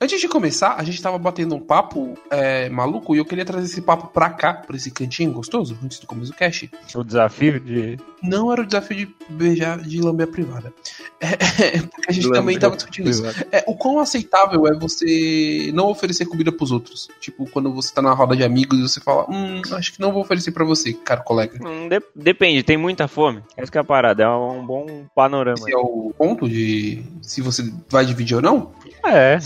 Antes de começar, a gente tava batendo um papo é, maluco e eu queria trazer esse papo pra cá, pra esse cantinho gostoso, antes do começo do cast. O desafio de. Não era o desafio de beijar, de lamber a privada. É, é, porque a gente também tava discutindo isso. É, o quão aceitável é você não oferecer comida pros outros? Tipo, quando você tá na roda de amigos e você fala, hum, acho que não vou oferecer pra você, cara colega. Hum, de- depende, tem muita fome. Essa que é a parada, é um bom panorama. Esse é o ponto de se você vai dividir ou não? É,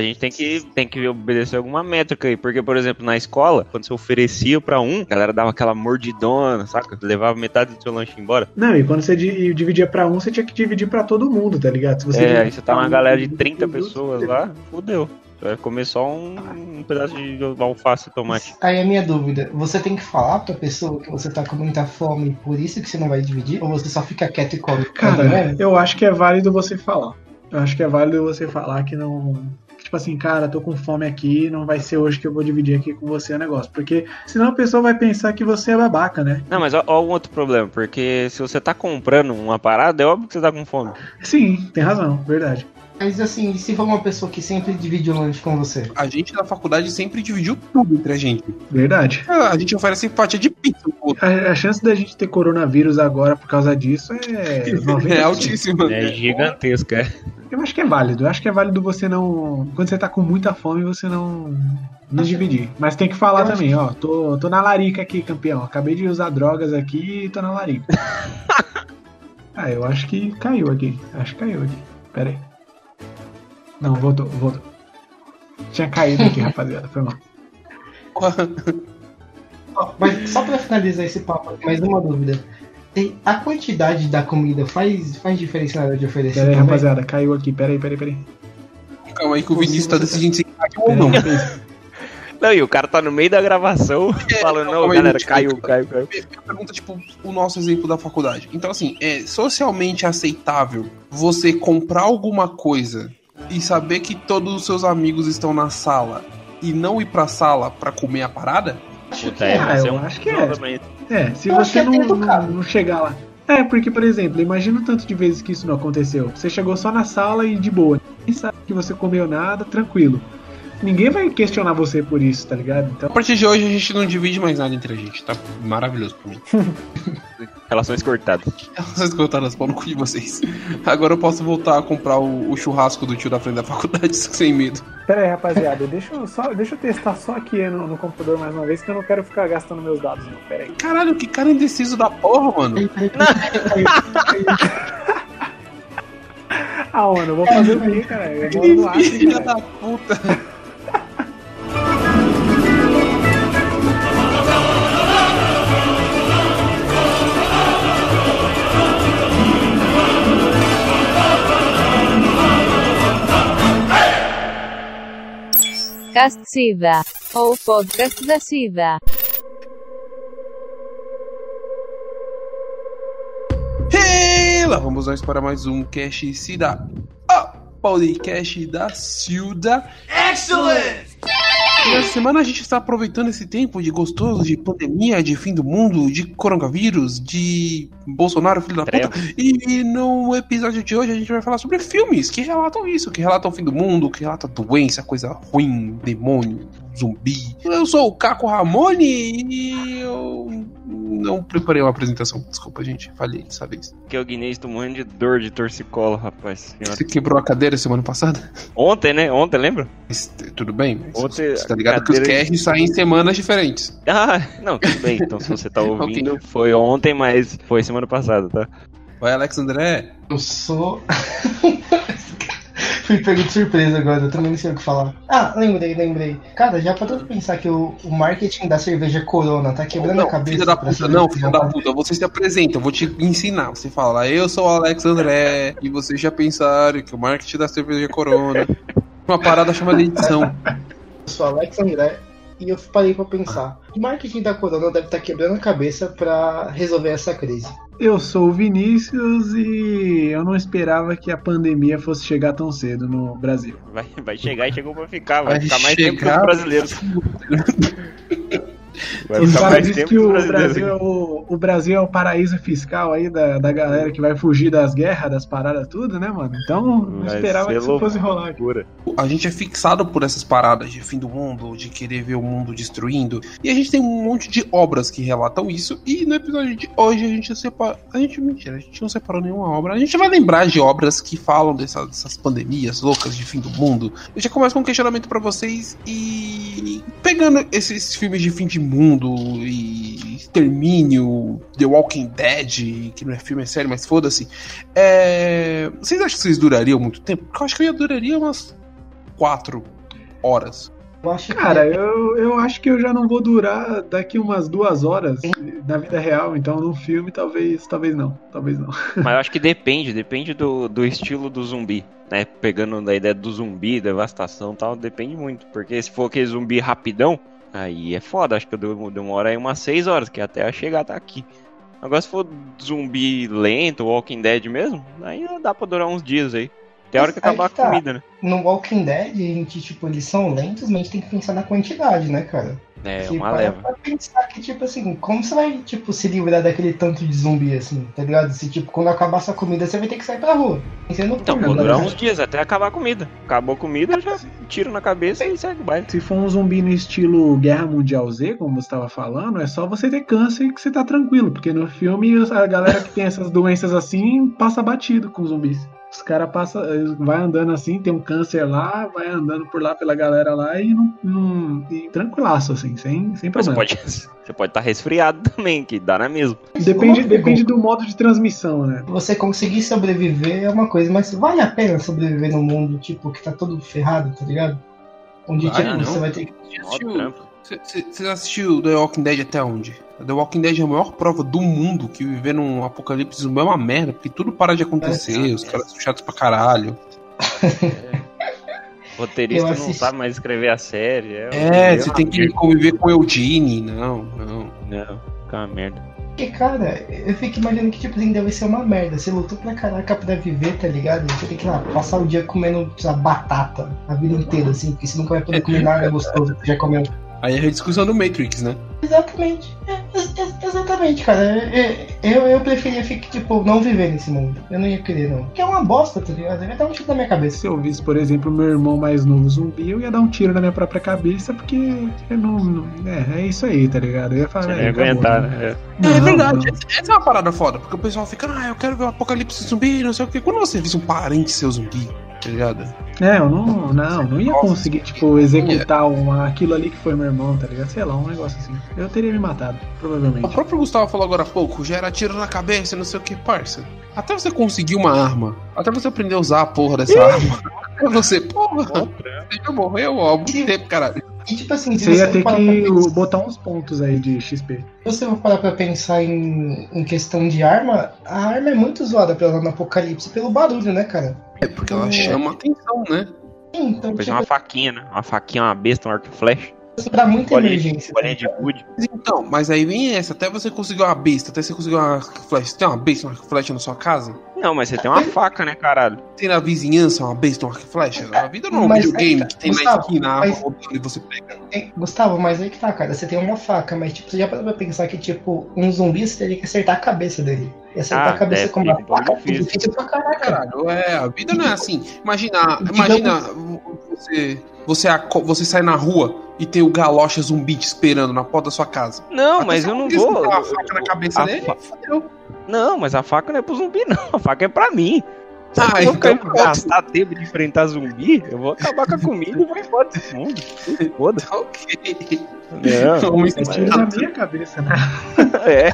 a gente tem que, tem que obedecer alguma métrica aí. Porque, por exemplo, na escola, quando você oferecia pra um, a galera dava aquela mordidona, saca? Levava metade do seu lanche embora. Não, e quando você di- dividia pra um, você tinha que dividir pra todo mundo, tá ligado? Se você é, aí você tá uma um, galera de divide 30 pra todos, pessoas lá, fudeu. Você vai comer só um, um pedaço de alface e tomate. Aí a minha dúvida, você tem que falar pra pessoa que você tá com muita fome, por isso que você não vai dividir? Ou você só fica quieto e come? Tá Cara, vendo? eu acho que é válido você falar. Eu acho que é válido você falar que não. Tipo assim, cara, tô com fome aqui, não vai ser hoje que eu vou dividir aqui com você o negócio. Porque senão a pessoa vai pensar que você é babaca, né? Não, mas ó, ó um outro problema, porque se você tá comprando uma parada, é óbvio que você tá com fome. Sim, tem razão, verdade. Mas assim, se for uma pessoa que sempre divide o lanche com você? A gente na faculdade sempre dividiu tudo entre a gente. Verdade. A gente oferece fatia de pizza. A, a chance da gente ter coronavírus agora por causa disso é 90%. É altíssima. É gigantesca, é. Eu acho que é válido. Eu acho que é válido você não. Quando você tá com muita fome, você não. Não dividir. Mas tem que falar também, ó. Tô, tô na larica aqui, campeão. Acabei de usar drogas aqui e tô na larica. ah, eu acho que caiu aqui. Acho que caiu aqui. Pera aí. Não, voltou, voltou. Tinha caído aqui, rapaziada. Foi mal. Mas só pra finalizar esse papo, mais uma dúvida. Tem- A quantidade da comida faz, faz diferença na hora de oferecer Pera aí, também? rapaziada. Caiu aqui. Pera aí, pera aí, pera aí. Calma aí que o Vinícius tá decidindo se caiu ou não. aí, aí. Não, e o cara tá no meio da gravação falando, não, aí, galera, gente. caiu, caiu, caiu. Pergunta, tipo, o nosso exemplo da faculdade. Então, assim, é socialmente aceitável você comprar alguma coisa e saber que todos os seus amigos estão na sala e não ir pra sala pra comer a parada? Acho Puta, que é, é. Eu um acho que é. É, se Eu você é não, não, não chegar lá. É, porque, por exemplo, imagina o tanto de vezes que isso não aconteceu. Você chegou só na sala e de boa. Ninguém sabe que você comeu nada, tranquilo. Ninguém vai questionar você por isso, tá ligado? A Então, partir de hoje a gente não divide mais nada entre a gente, tá maravilhoso pra mim. Relações cortadas. Vocês cortaram as pau no cu de vocês. Agora eu posso voltar a comprar o, o churrasco do tio da frente da faculdade sem medo. pera aí, rapaziada, deixa eu, só, deixa eu testar só aqui no, no computador mais uma vez, que eu não quero ficar gastando meus dados, não. Pera aí. Caralho, que cara indeciso da porra, mano. Ah, mano, eu vou fazer o quê, cara? Eu moro no Acre, Filha cara. da puta. Cast Sida. Ou podcast da Sida. E lá vamos nós para mais um Cash Cida. O podcast da Silda. Excellent! E essa semana a gente está aproveitando esse tempo de gostoso, de pandemia, de fim do mundo, de coronavírus, de Bolsonaro, filho da puta. E no episódio de hoje a gente vai falar sobre filmes que relatam isso, que relatam o fim do mundo, que relatam doença, coisa ruim, demônio, zumbi. Eu sou o Caco Ramone e eu não preparei uma apresentação. Desculpa, gente, falhei dessa vez. Que o Guinness tô morrendo de dor de torcicolo, rapaz. Senhora. Você quebrou a cadeira semana passada? Ontem, né? Ontem, lembra? T- tudo bem, Ontem você tá ligado que os cadeira- casts saem em semanas diferentes. Ah, não, tudo bem. Então, se você tá ouvindo, foi ontem, mas foi semana passada, tá? Vai, Alex André. Eu sou. Fui pego de surpresa agora, eu também não sei o que falar. Ah, lembrei, lembrei. Cara, já parou pra pensar que o, o marketing da cerveja Corona tá quebrando não, a cabeça? filha da puta, não, filha da puta. Você se apresenta, eu vou te ensinar. Você fala, eu sou o Alex André, e vocês já pensaram que o marketing da cerveja é Corona. Uma parada chamada edição. Eu sou Alex André e eu parei pra pensar. O marketing da Corona deve estar quebrando a cabeça pra resolver essa crise. Eu sou o Vinícius e eu não esperava que a pandemia fosse chegar tão cedo no Brasil. Vai, vai chegar e chegou pra ficar. Vai, Vai ficar mais tempo que chegar- os brasileiros. Vai Os caras dizem que o Brasil, é o, o Brasil é o paraíso fiscal aí da, da galera que vai fugir das guerras, das paradas, tudo, né, mano? Então, não Vai esperava que isso fosse rolar. A gente é fixado por essas paradas de fim do mundo, de querer ver o mundo destruindo. E a gente tem um monte de obras que relatam isso. E no episódio de hoje a gente separa. A gente, mentira, a gente não separou nenhuma obra. A gente vai lembrar de obras que falam dessas, dessas pandemias loucas de fim do mundo. Eu já começo com um questionamento pra vocês e. Pegando esses filmes de fim de mundo e Extermínio, The Walking Dead, que não é filme, é série, mas foda-se. É... Vocês acham que vocês durariam muito tempo? Porque eu acho que eu ia duraria umas quatro horas. Eu acho que Cara, eu, eu acho que eu já não vou durar daqui umas duas horas na vida real, então no filme talvez, talvez não, talvez não. Mas eu acho que depende, depende do, do estilo do zumbi, né? Pegando da ideia do zumbi, devastação e tal, depende muito. Porque se for aquele zumbi rapidão, aí é foda. Acho que eu demoro aí umas 6 horas, que até eu chegar até aqui. Agora se for zumbi lento, Walking Dead mesmo, aí dá pra durar uns dias aí. Tem hora que acabar que a tá. comida, né? no Walking Dead, a gente, tipo, eles são lentos, mas a gente tem que pensar na quantidade, né, cara? É, Se uma leva. pra pensar que, tipo assim, como você vai, tipo, se livrar daquele tanto de zumbi, assim, tá ligado? Se, tipo, quando acabar sua comida, você vai ter que sair pra rua. Você não Então, né, durar uns dias até acabar a comida. Acabou a comida, já tiro na cabeça e segue o baile. Se for um zumbi no estilo Guerra Mundial Z, como você estava falando, é só você ter câncer que você tá tranquilo, porque no filme a galera que tem essas doenças assim passa batido com zumbis. Os caras passam, vai andando assim, tem um câncer lá, vai andando por lá pela galera lá e não, não e tranquilaço assim, sem, sem Mas você problema. pode você pode estar resfriado também, que dá na mesma. Depende, Uma depende do modo de transmissão, né? Você conseguir sobreviver é uma coisa, mas vale a pena sobreviver num mundo, tipo, que tá todo ferrado, tá ligado? Onde, Vale tipo, não. você vai ter que. Você assistiu The Walking Dead até onde? The Walking Dead é a maior prova do mundo que viver num apocalipse zumbi é uma merda, porque tudo para de acontecer, É. os caras são chatos pra caralho. O roteirista não sabe mais escrever a série. É, É, é você tem que conviver com Eugene, não, não. Não, fica uma merda. Porque, cara, eu fico imaginando que, tipo assim, deve ser uma merda. Você lutou pra caraca pra viver, tá ligado? Você tem que lá, passar o dia comendo, sei lá, batata a vida inteira, assim, porque você nunca vai poder comer nada gostoso que já comeu. Aí é a discussão do Matrix, né? Exatamente. É, ex- ex- exatamente, cara. É, Eu, eu preferia ficar, tipo, não viver nesse mundo. Eu não ia querer, não. Porque é uma bosta, tá ligado? Eu ia dar um tiro na minha cabeça. Se eu visse, por exemplo, meu irmão mais novo zumbi, eu ia dar um tiro na minha própria cabeça, porque eu não. não- é, é isso aí, tá ligado? Eu ia falar. Você "É, ia acabou, aguentar, né?" Não, é verdade, não. essa- é uma parada foda, porque o pessoal fica, ah, eu quero ver o apocalipse zumbi, não sei o quê. Quando você vê um parente seu zumbi, tá ligado? É, eu não, não, não ia conseguir, tipo, executar uma, aquilo ali que foi meu irmão, tá ligado? Sei lá, um negócio assim. Eu teria me matado, O provavelmente. próprio Gustavo falou agora há pouco, gera tiro na cabeça, não sei o que, parça. Até você conseguir uma arma, até você aprender a usar a porra dessa arma, até você, porra, você já morreu ó, há muito tempo, caralho. E, tipo assim, se Você ia ter que pensar- botar uns pontos aí de XP. Se você for parar pra pensar em, em questão de arma, a arma é muito zoada pela, no Apocalipse pelo barulho, né, cara? É porque ela É. chama atenção, né? Então, Depois tipo, uma faquinha, né? Uma faquinha, uma besta, um arco e flecha. pra muita Bolinha, emergência. bolinha de gude. Então, mas aí vem essa, até você conseguir uma besta, até você conseguir uma flecha. Você tem uma besta, uma flecha na sua casa? Não, mas você tem uma faca, né, caralho? Tem na vizinhança uma besta, uma flecha? A vida não é um Mas videogame aí, que tem na Gustavo, esquina, a arma mas- rodando e você pega. É, Gustavo, mas aí que tá, cara. Você tem uma faca, mas tipo, você já parou pra pensar que, tipo, um zumbi você teria que acertar a cabeça dele. E acertar Ah, a cabeça é, com uma um faca é difícil. pra caraca. Caralho, é, a vida não é assim. Imagina, Digamos- imagina você, você, você sai na rua e tem o galocha zumbi te esperando na porta da sua casa. Não, Até mas eu não vou. botar uma faca na cabeça a dele, fa- fodeu. Não, mas a faca não é pro zumbi, não. A faca é pra mim. Se Ah, eu vou então gastar tempo de enfrentar zumbi, eu vou acabar com a comida e vou embora desse mundo. Foda. Ok. Não, É tiro na minha cabeça, né? é.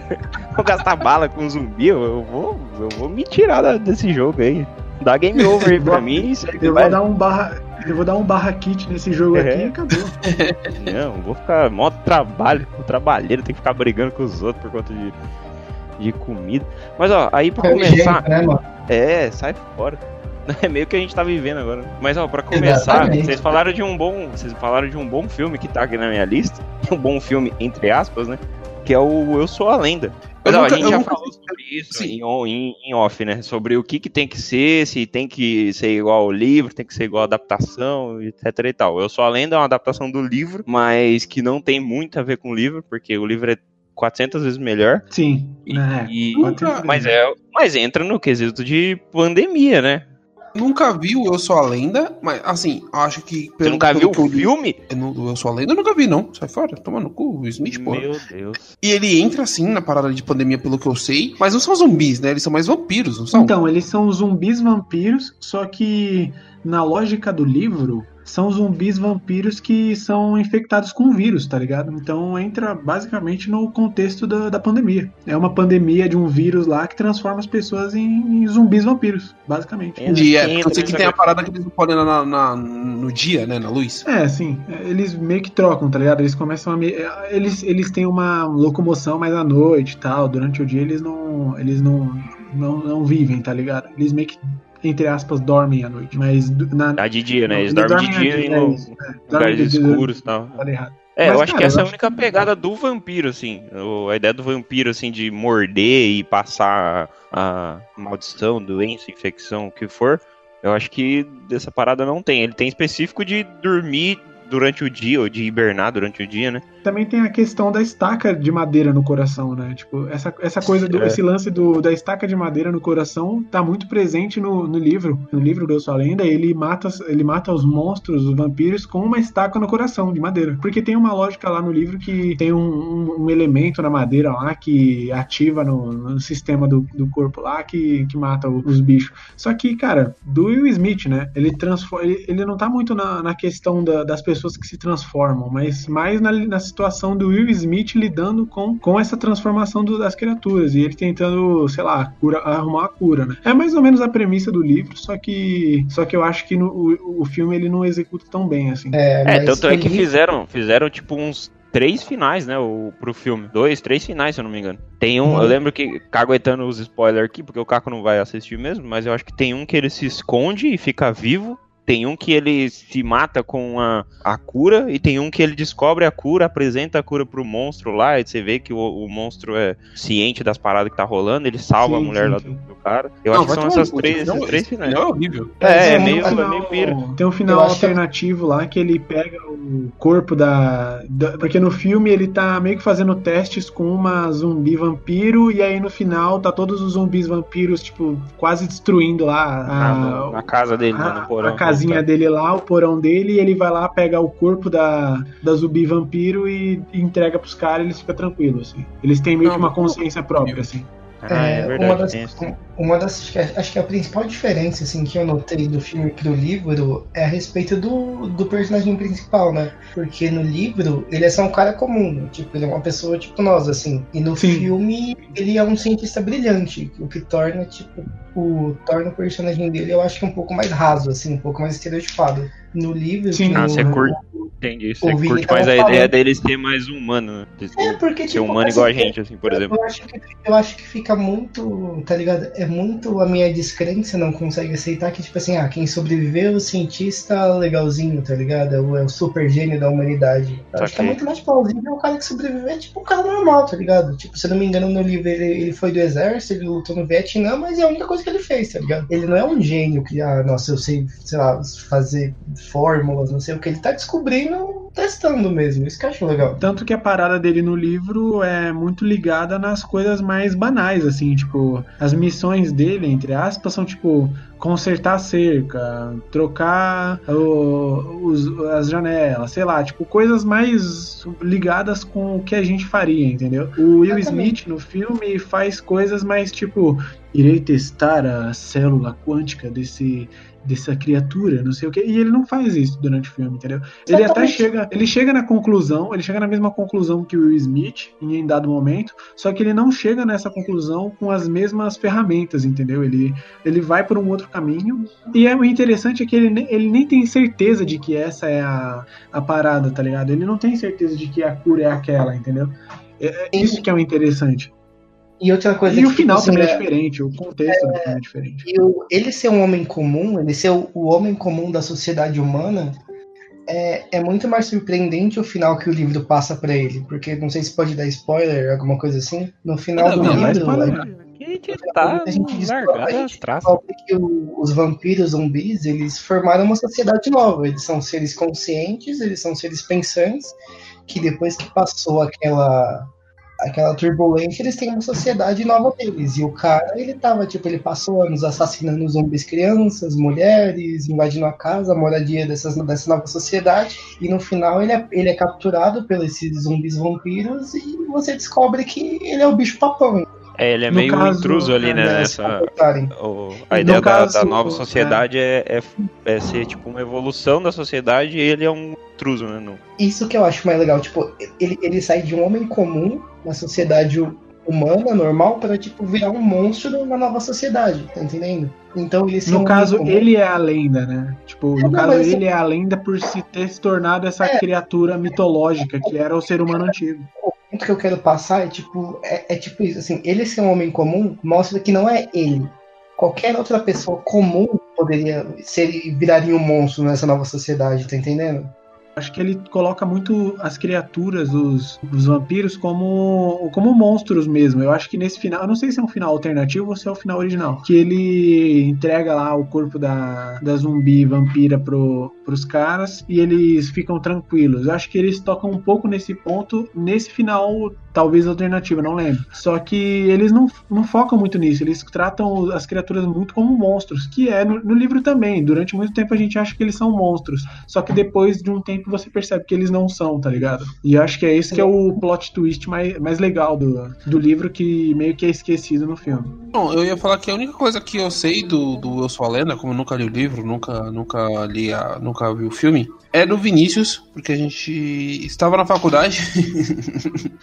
Vou gastar bala com zumbi, eu, eu vou, eu vou me tirar da- desse jogo aí. Dá game over aí pra mim e Eu vai. vou dar um barra. Eu vou dar um barra kit nesse jogo É. aqui e acabou. Não, vou ficar mó trabalho, o trabalheiro tem que ficar brigando com os outros por conta de, de comida. Mas ó, aí pra É começar, né, mano? é, sai fora. É meio que a gente tá vivendo agora. Mas ó, pra começar, Exatamente. vocês falaram de um bom, vocês falaram de um bom filme que tá aqui na minha lista, um bom filme entre aspas, né? que é o Eu Sou a Lenda. Mas Eu ó, nunca- a gente já nunca- falou sobre isso em, em- em off, né? Sobre o que, que tem que ser, se tem que ser igual ao livro, tem que ser igual à adaptação, etc e tal. Eu Sou a Lenda é uma adaptação do livro, mas que não tem muito a ver com o livro, porque o livro é 400 vezes melhor. Sim. E- é. e- mas, é, mas entra no quesito de pandemia, né? Nunca vi o Eu Sou a Lenda, mas assim, acho que. Você nunca pelo viu o filme? Eu não- Eu Sou a Lenda eu nunca vi, não. Sai fora, toma no cu, o Smith, porra. Meu Deus. E ele entra assim na parada de pandemia, pelo que eu sei, mas não são zumbis, né? Eles são mais vampiros, não são? Então, eles são zumbis vampiros, só que na lógica do livro, são zumbis vampiros que são infectados com vírus, tá ligado? Então entra basicamente no contexto da, da pandemia. É uma pandemia de um vírus lá que transforma as pessoas em, em zumbis vampiros, basicamente. É. Entendi, é, eu sei que tem a parada que eles não podem na, na- no dia, né? Na luz. É, sim. Eles meio que trocam, tá ligado? Eles começam a. me- Eles, eles têm uma locomoção mais à noite e tal. Durante o dia eles não. Eles não, não, não vivem, tá ligado? Eles meio que, entre aspas, dormem à noite. Mas na. Tá de dia, né? Eles dormem de dia em dia, é é. Dormem lugares escuros e tal. Falei errado. É, Mas, eu acho cara, que essa é a única que- pegada do vampiro, assim. O- a ideia do vampiro, assim, de morder e passar a maldição, doença, infecção, o que for. Eu acho que dessa parada não tem. Ele tem específico de dormir durante o dia, ou de hibernar durante o dia, né? Também tem a questão da estaca de madeira no coração, né? Tipo, essa, essa coisa, do, É. esse lance do, da estaca de madeira no coração tá muito presente no, no livro. No livro do Eu Sou a Lenda, ele mata, ele mata os monstros, os vampiros, com uma estaca no coração de madeira. Porque tem uma lógica lá no livro que tem um, um- um elemento na madeira lá que ativa no, no sistema do, do corpo lá que, que mata o- os bichos. Só que, cara, do Will Smith, né? Ele, transforma, ele, ele não tá muito na, na questão da- das pessoas que se transformam, mas mais na, na situação do Will Smith lidando com, com essa transformação do- das criaturas e ele tentando, sei lá, cura, arrumar a cura, né? É mais ou menos a premissa do livro, só que só que eu acho que no, o, o filme ele não executa tão bem assim. É, É, tanto é que fizeram, fizeram tipo uns três finais, né, o, pro filme. Dois, três finais, se eu não me engano. Tem um, Uhum. eu lembro que, caguetando os spoilers aqui, porque o Caco não vai assistir mesmo, mas eu acho que tem um que ele se esconde e fica vivo. Tem um que ele se mata com a, a cura, e tem um que ele descobre a cura, apresenta a cura pro monstro lá, e você vê que o, o monstro é ciente das paradas que tá rolando, ele salva Sim, a mulher sim, lá sim. do, do cara. Eu Não, acho que são essas cu, três, esse esses três finais. final é horrível. É, é Tem um meio, é final- meio pira. Tem um final que- alternativo lá que ele pega o corpo da, da- Porque no filme ele tá meio que fazendo testes com uma zumbi vampiro, e aí no final tá todos os zumbis vampiros, tipo, quase destruindo lá a, na casa dele, né, a, no porão. a casinha dele lá, o porão dele, e ele vai lá, pega o corpo da, da zumbi vampiro e entrega pros caras e eles ficam tranquilos, assim. Eles têm meio Não, que uma consciência própria, assim. Ah, é, É, verdade. uma das, isso. uma das acho que é- acho que a principal diferença assim que eu notei do filme pro livro é a respeito do, do personagem principal, né? Porque no livro ele é só um cara comum, né? tipo ele é uma pessoa tipo nós assim. E no Sim. filme ele é um cientista brilhante, o que torna tipo o torna o personagem dele eu acho que um pouco mais raso assim, um pouco mais estereotipado. No livro Sim. que Ah, no- você curte, entendi. Você o curte mais a ideia falando. dele ser mais humano, né? De É, porque ser tipo, humano assim, igual a gente, assim, por exemplo. Eu acho, que, eu acho que fica muito, tá ligado? É muito a minha descrença não consegue aceitar que, tipo assim, ah, quem sobreviveu é o cientista legalzinho, tá ligado? É o, é o super gênio da humanidade. Eu acho que é muito mais plausível o cara que sobreviveu é tipo um cara normal, tá ligado? Tipo, se eu não me engano, no livro ele, ele foi do exército, ele lutou no Vietnã, mas é a única coisa que ele fez, tá ligado? Ele não é um gênio que, ah, nossa, eu sei, sei lá, fazer fórmulas, não sei o que. Ele tá descobrindo, testando mesmo. Isso que eu acho legal. Tanto que a parada dele no livro é muito ligada nas coisas mais banais, assim, tipo, as missões dele, entre aspas, são tipo consertar a cerca, trocar o- os- as janelas, sei lá, tipo, coisas mais ligadas com o que a gente faria, entendeu? O Will Exatamente. Smith no filme faz coisas mais tipo, irei testar a célula quântica desse dessa criatura, não sei o que, e ele não faz isso durante o filme, entendeu? Ele até chega, ele chega na conclusão, ele chega na mesma conclusão que o Will Smith em dado momento, só que ele não chega nessa conclusão com as mesmas ferramentas, entendeu? Ele, ele vai por um outro caminho. E é, o interessante é que ele, ele nem tem certeza de que essa é a, a parada, tá ligado? Ele não tem certeza de que a cura é aquela, entendeu? É, é isso que é o interessante. E outra coisa E o que, final tipo, também assim, é diferente, o contexto do filme é diferente. E o- ele ser um homem comum, ele ser o, o homem comum da sociedade humana, é, é muito mais surpreendente o final que o livro passa pra ele, porque não sei se pode dar spoiler, alguma coisa assim. No final Não, do não, livro, spoiler. A gente tá a gente descobre, largado a gente atrás. descobre que o- os vampiros zumbis, eles formaram uma sociedade nova. Eles são seres conscientes, eles são seres pensantes, que depois que passou aquela aquela turbulência, eles têm uma sociedade nova deles. E o cara, ele tava, tipo, ele passou anos assassinando zumbis crianças, mulheres, invadindo a casa, a moradia dessas, dessa nova sociedade. E no final ele é, ele é capturado pelos zumbis vampiros e você descobre que ele é o bicho papão. É, ele é No meio caso, intruso ali, né? né, Nessa, se comportarem. o- a ideia da, caso, da nova é. sociedade é, é, é ser tipo uma evolução da sociedade e ele é um intruso, né? No- Isso que eu acho mais legal, tipo, ele, ele sai de um homem comum na sociedade hu- humana, normal, para tipo, virar um monstro na nova sociedade, tá entendendo? Então ele um No caso, comum- ele é a lenda, né? Tipo, É, no não, caso, ele é a lenda por se ter se tornado essa É. criatura mitológica que era o ser humano antigo. Ponto que eu quero passar é tipo, é, é tipo isso, assim, ele ser um homem comum mostra que não é ele. Qualquer outra pessoa comum poderia ser viraria um monstro nessa nova sociedade, tá entendendo? Acho que ele coloca muito as criaturas, os, os vampiros, como, como monstros mesmo. Eu acho que nesse final, eu não sei se é um final alternativo ou se é o final original. Que ele entrega lá o corpo da, da zumbi vampira pro, pros caras e eles ficam tranquilos. Eu acho que eles tocam um pouco nesse ponto, nesse final, talvez alternativo, não lembro. Só que eles não, não focam muito nisso, eles tratam as criaturas muito como monstros, que é no, no livro também. Durante muito tempo a gente acha que eles são monstros. Só que depois de um tempo você percebe que eles não são, tá ligado? E acho que é esse que é o plot twist mais, mais legal do, do livro, que meio que é esquecido no filme. Bom, eu ia falar que a única coisa que eu sei do, do Eu Sou a Lenda, como eu nunca li o livro, nunca, nunca li, a, nunca vi o filme, é do Vinícius, porque a gente estava na faculdade.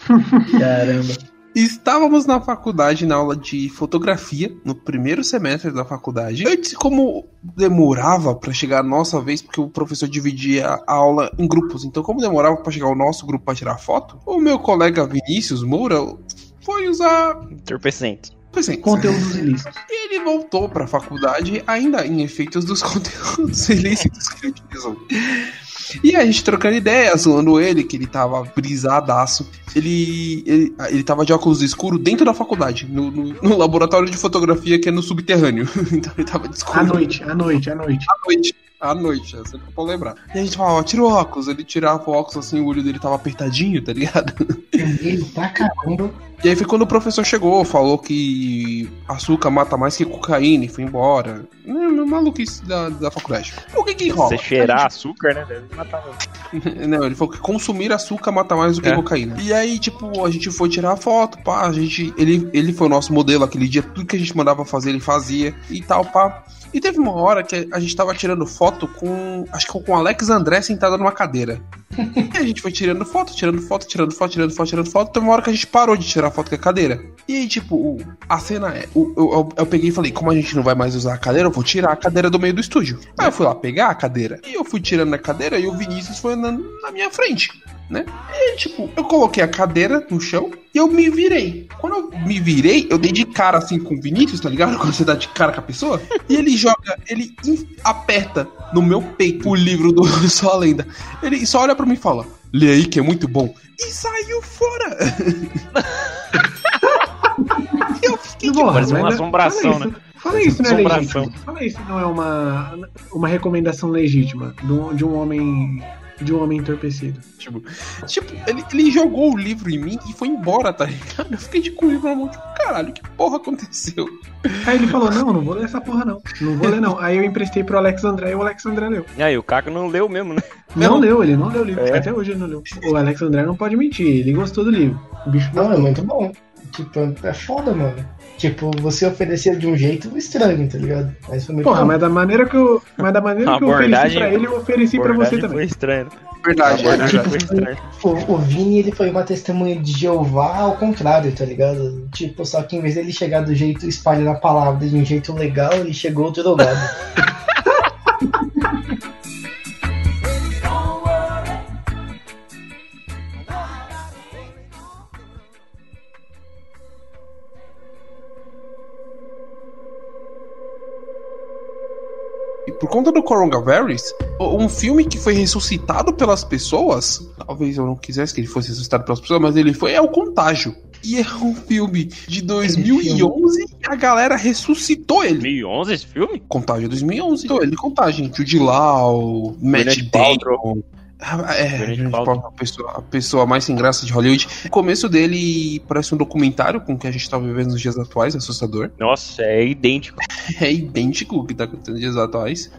Caramba. Estávamos na faculdade, na aula de fotografia, no primeiro semestre da faculdade. Antes, como demorava para chegar a nossa vez, porque o professor dividia a aula em grupos, então, como demorava para chegar o nosso grupo para tirar foto, o meu colega Vinícius Moura foi usar. Entorpecente. Assim, Conteúdos ilícitos. e ele voltou pra faculdade ainda em efeitos dos conteúdos ilícitos que ele utilizou. E a gente trocando ideia, zoando ele, que ele tava brisadaço. Ele, ele, ele tava de óculos escuro dentro da faculdade, no, no- no laboratório de fotografia que é no subterrâneo. então ele tava de escuro À noite, à noite, à noite. à noite. À noite, é sempre pra lembrar. E a gente falava, tira o óculos. Ele tirava o óculos assim, o olho dele tava apertadinho, tá ligado? Ele pra caramba. E aí foi quando o professor chegou, falou que açúcar mata mais que cocaína e foi embora. Não, maluquice da, da faculdade. O que que rola? Você cheirar açúcar, né? Deve matar. Não, ele falou que consumir açúcar mata mais do que É. cocaína. E aí, tipo, a gente foi tirar a foto, pá, a gente. Ele, ele foi o nosso modelo aquele dia, tudo que a gente mandava fazer, ele fazia e tal, pá. E teve uma hora que a gente tava tirando foto com. Acho que com o Alex André sentado numa cadeira. E a gente foi tirando foto, tirando foto, tirando foto, tirando foto, tirando foto. Teve uma hora que a gente parou de tirar foto com a cadeira. E aí, tipo, a cena é. eu, eu, eu peguei e falei, como a gente não vai mais usar a cadeira, eu vou tirar a cadeira do meio do estúdio. Aí eu fui lá pegar a cadeira. E eu fui tirando a cadeira e o Vinícius foi andando na minha frente, né? E tipo, eu coloquei a cadeira no chão e eu me virei. Quando eu me virei, eu dei de cara assim com o Vinícius, tá ligado? Quando você dá de cara com a pessoa. E ele joga, ele aperta no meu peito o livro do Só a Lenda. Ele só olha pra mim e fala: Lê aí que é muito bom. E saiu fora. eu fiquei de Porra, parece uma mas não- assombração, fala né? Fala isso, é legítimo. Fala isso, não é uma, uma recomendação legítima de um, de um homem de um homem entorpecido. Tipo, tipo ele, ele jogou o livro em mim e foi embora, tá ligado? Eu fiquei de com o livro na mão, tipo, caralho, que porra aconteceu? Aí ele falou: Não, não vou ler essa porra, não. Não vou ler, não. Aí eu emprestei pro Alex André e o Alex André leu. E aí, o Caco não leu mesmo, né? Não, Não. leu, ele não leu o livro. É. Até hoje ele não leu. O Alex André não pode mentir, ele gostou do livro. O bicho Não, é muito bom. Tipo, é foda, mano. Tipo, você ofereceu de um jeito estranho, tá ligado? Mas foi muito Porra, bom. mas da maneira que eu, mas da maneira A que eu ofereci pra ele, eu ofereci pra você também. Foi estranho. Verdade, é verdade. foi estranha. O, o Vini, ele foi uma testemunha de Jeová ao contrário, tá ligado? Tipo, só que em vez dele chegar do jeito espalhando a palavra de um jeito legal, ele chegou drogado. por conta do coronavirus, um filme que foi ressuscitado pelas pessoas. Talvez eu não quisesse que ele fosse ressuscitado pelas pessoas, mas ele foi. É o Contágio. E é um filme de 2011 e a galera ressuscitou ele. 2011 esse filme? Contágio 2011. Então, ele Contágio. Jude Law, Matt Damon. Ah, É, Gwyneth Gwyneth Paltrow. Paltrow, a pessoa, a pessoa mais sem graça de Hollywood. O começo dele parece um documentário com o que a gente tá vivendo nos dias atuais, assustador. Nossa, é idêntico. É idêntico o que tá acontecendo nos dias atuais.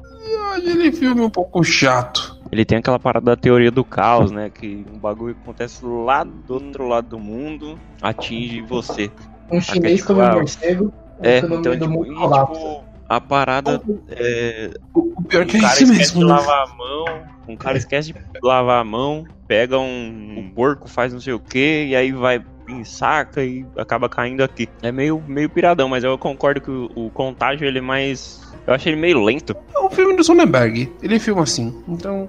E ele filme um pouco chato. Ele tem aquela parada da teoria do caos, né? Que um bagulho acontece lá do outro lado do mundo, atinge você. Um chinês tipo, come um ah, morcego, É, então, tipo, mundo e, tipo, a parada é, O, o pior um que é cara isso esquece mesmo. de né? lavar a mão, um cara esquece de lavar a mão, pega um, um porco, faz não sei o que, e aí vai em saca e acaba caindo aqui. É meio, meio piradão, mas eu concordo que o, o contágio ele é mais. Eu acho ele meio lento. É um filme do Sonnenberg. Ele filma assim. Então.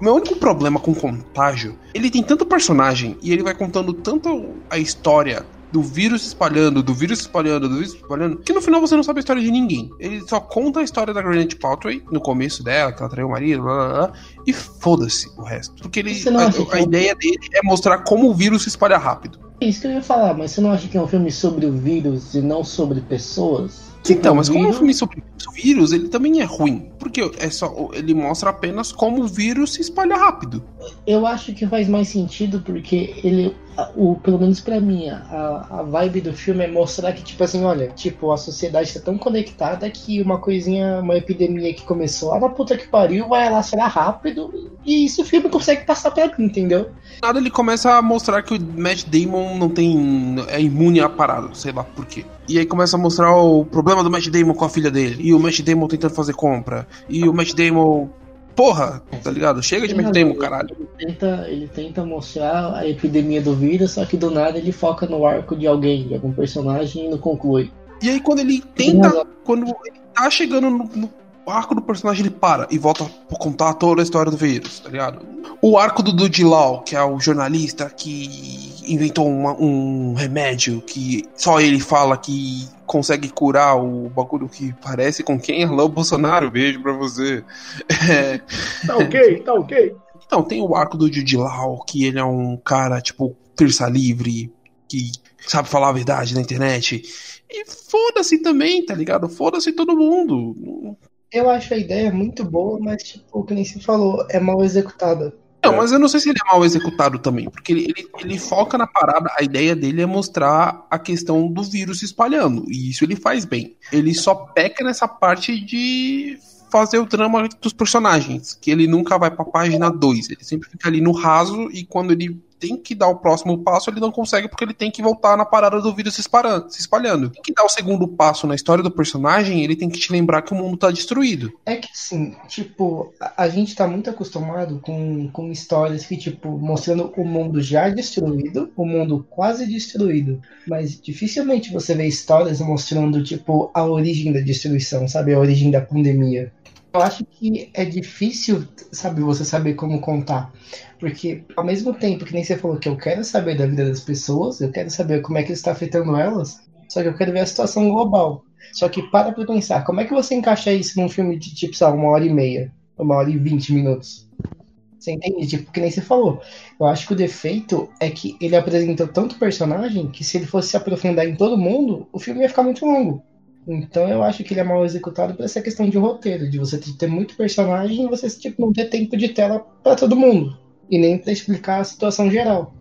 Meu único problema com Contágio, ele tem tanto personagem e ele vai contando tanto a história do vírus se espalhando, do vírus se espalhando, do vírus se espalhando, que no final você não sabe a história de ninguém. Ele só conta a história da Gwyneth Paltrow no começo dela, que ela traiu o marido, blá blá blá, e foda-se o resto. Porque ele, a, a é ideia dele é mostrar como o vírus se espalha rápido. É isso que eu ia falar, mas você não acha que é um filme sobre o vírus e não sobre pessoas? Então, mas o como vírus- filme sobre vírus, ele também é ruim. Porque é só, ele mostra apenas como o vírus se espalha rápido. Eu acho que faz mais sentido porque ele, o, pelo menos pra mim, a, a vibe do filme é mostrar que, tipo assim, olha, tipo, a sociedade tá tão conectada que uma coisinha, uma epidemia que começou lá na puta que pariu vai alastrar rápido e isso o filme consegue passar pra mim, entendeu? Nada ele começa a mostrar que o Matt Damon não tem. é imune à parada, sei lá por quê. E aí começa a mostrar o problema do Matt Damon com a filha dele. E o Matt Damon tentando fazer compra. E o Matt Damon. Porra, tá ligado? Chega de Matt Damon, caralho. Ele tenta, ele tenta mostrar a epidemia do vírus, só que do nada ele foca no arco de alguém, de algum personagem e não conclui. E aí quando ele tenta. Quando ele tá chegando no, no arco do personagem, ele para e volta a contar toda a história do vírus, tá ligado? O arco do Dude Law, que é o jornalista que inventou uma- um remédio que só ele fala que consegue curar o bagulho que parece com quem? Alô, Bolsonaro, beijo pra você. É, Tá ok, tá ok. então, tem o arco do Jude Law, que ele é um cara, tipo, terça livre, que sabe falar a verdade na internet. E foda-se também, tá ligado? Foda-se todo mundo. Eu acho a ideia muito boa, mas, tipo, o que nem se falou, é mal executada. Não, mas eu não sei se ele é mal executado também, porque ele, ele, ele foca na parada, a ideia dele é mostrar a questão do vírus se espalhando, e isso ele faz bem. Ele só peca nessa parte de fazer o drama dos personagens, que ele nunca vai pra página 2, ele sempre fica ali no raso, e quando ele tem que dar o próximo passo, ele não consegue porque ele tem que voltar na parada do vírus se espalhando. Se espalhando. Tem que dar o segundo passo na história do personagem, ele tem que te lembrar que o mundo tá destruído. É que assim, tipo, a, a gente tá muito acostumado com, com histórias que, tipo, mostrando o mundo já destruído, o mundo quase destruído. Mas dificilmente você vê histórias mostrando, tipo, a origem da destruição, sabe? A origem da pandemia. Eu acho que é difícil, sabe, você saber como contar. Porque ao mesmo tempo que nem você falou que eu quero saber da vida das pessoas, eu quero saber como é que isso está afetando elas, só que eu quero ver a situação global. Só que para pra pensar, como é que você encaixa isso num filme de tipo, sei uma hora e meia, uma hora e vinte minutos? Você entende? Tipo, que nem você falou. Eu acho que o defeito é que ele apresenta tanto personagem que se ele fosse se aprofundar em todo mundo, o filme ia ficar muito longo. Então eu acho que ele é mal executado por essa questão de roteiro, de você ter muito personagem e você tipo, não ter tempo de tela para todo mundo. E nem pra explicar a situação geral.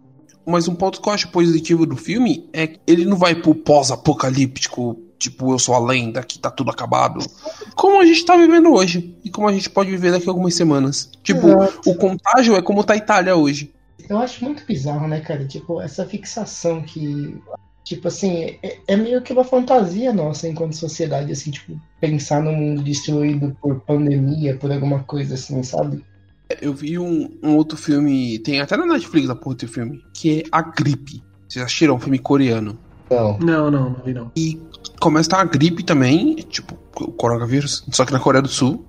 Mas um ponto que eu acho positivo do filme é que ele não vai pro pós-apocalíptico, tipo, eu sou a lenda, que tá tudo acabado. Como a gente tá vivendo hoje. E como a gente pode viver daqui a algumas semanas. Tipo, Exato. o contágio é como tá a Itália hoje. Eu acho muito bizarro, né, cara? Tipo, essa fixação que. Tipo assim, é, é meio que uma fantasia nossa enquanto sociedade, assim, tipo, pensar num mundo destruído por pandemia, por alguma coisa assim, sabe? Eu vi um, um outro filme, tem até na Netflix a porra do filme, que é A Gripe. Vocês assistiram? Um filme coreano. Não. Não, não, não vi não. começa a gripe também, tipo, o coronavírus, só que na Coreia do Sul.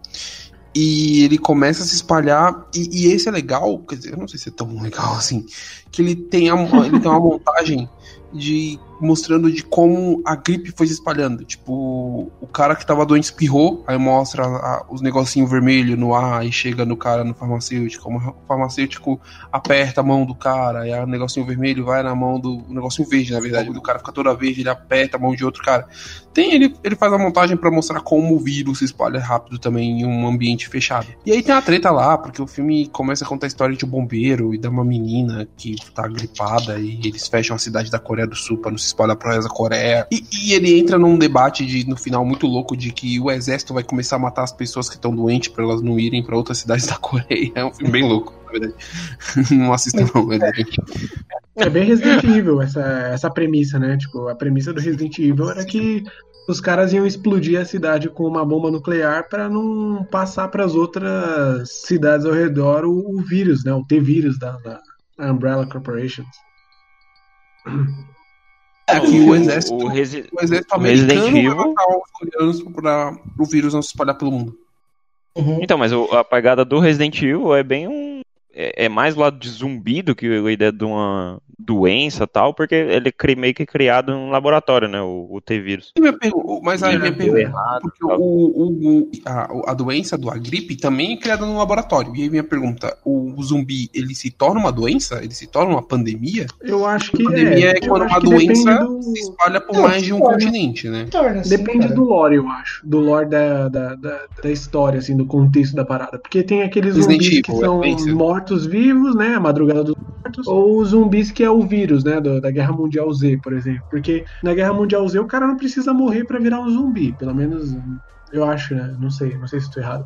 E ele começa a se espalhar, e, e esse é legal, quer dizer, eu não sei se é tão legal assim, que ele tem, a, ele tem uma montagem de mostrando de como a gripe foi se espalhando. Tipo, o cara que tava doente espirrou, aí mostra a- os negocinhos vermelhos no ar e chega no cara no farmacêutico. O farmacêutico aperta a mão do cara, aí o negocinho vermelho vai na mão do. O negocinho verde, na verdade. O cara fica toda verde, ele aperta a mão de outro cara. Tem, ele, ele faz a montagem pra mostrar como o vírus se espalha rápido também em um ambiente fechado. E aí tem a treta lá, porque o filme começa a contar a história de um bombeiro e de uma menina que tá gripada e eles fecham a cidade da Coreia do Sul pra não se espalhar pro resto da Coreia. E, e ele entra num debate de, no final muito louco de que o exército vai começar a matar as pessoas que estão doentes pra elas não irem pra outras cidades da Coreia. É um filme bem louco, na verdade. não assista não, é. É bem Resident Evil essa, essa premissa, né? Tipo, a premissa do Resident Evil era que os caras iam explodir a cidade com uma bomba nuclear pra não passar pras outras cidades ao redor o, o vírus, né? O T-vírus da, da Umbrella Corporation. É que o exército, o Resi- o exército americano vai Evil- matar os coreanos pra o vírus não se espalhar pelo mundo. Uhum. Então, mas o- a pegada do Resident Evil é bem um. É, é mais do lado de zumbi do que a ideia de uma doença e tal, porque ele é meio que criado em um laboratório, né? O, o T-vírus. Mas aí É, minha pergunta, errado, porque o, o- o- a, a doença do a gripe também é criada no laboratório. E aí minha pergunta, o zumbi, ele se torna uma doença? Ele se torna uma pandemia? Eu acho que A pandemia é, eu quando uma que depende doença do- se espalha por Não, mais de um torna. continente, né? Torna, assim, Depende cara. do lore, eu acho. Do lore da, da, da, da história, assim, do contexto da parada. Porque tem aqueles Resident zumbis que Evil, são é bem mortos-vivos, né? A madrugada dos mortos. Ou os zumbis que é o vírus, né? do- da Guerra Mundial Z, por exemplo. Porque na Guerra Mundial Z o cara não precisa morrer pra virar um zumbi. Pelo menos eu acho, né? Não sei, não sei se estou errado.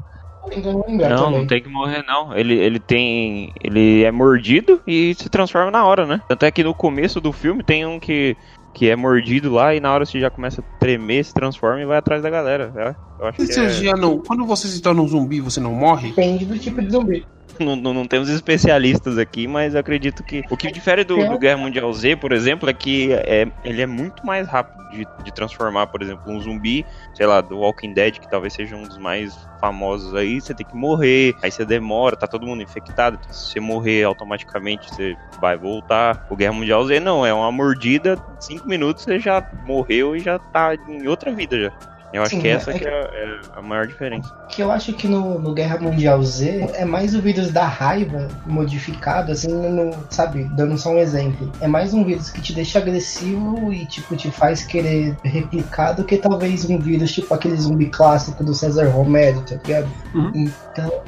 Não, não tem que morrer, não. Ele, ele tem. Ele é mordido e se transforma na hora, né? Tanto é que no começo do filme tem um que, que é mordido lá e na hora você já começa a tremer, se transforma e vai atrás da galera. né? Eu acho E que é- não, quando você se torna um zumbi, você não morre? Depende do tipo de zumbi. não, não, não temos especialistas aqui, mas eu acredito que. O que difere do, do Guerra Mundial Z, por exemplo, é que é, ele é muito mais rápido de, de transformar, por exemplo, um zumbi, sei lá, do Walking Dead, que talvez seja um dos mais famosos aí, você tem que morrer, aí você demora, tá todo mundo infectado, então se você morrer automaticamente você vai voltar. O Guerra Mundial Z não, é uma mordida, cinco minutos você já morreu e já tá em outra vida já. Eu acho Sim, que essa é que é, é a maior diferença. Que eu acho que no, no Guerra Mundial Z é mais o vírus da raiva modificado, assim, no, sabe, dando só um exemplo. É mais um vírus que te deixa agressivo e, tipo, te faz querer replicar do que talvez um vírus, tipo aquele zumbi clássico do César Romero, tá ligado? Uhum. Então,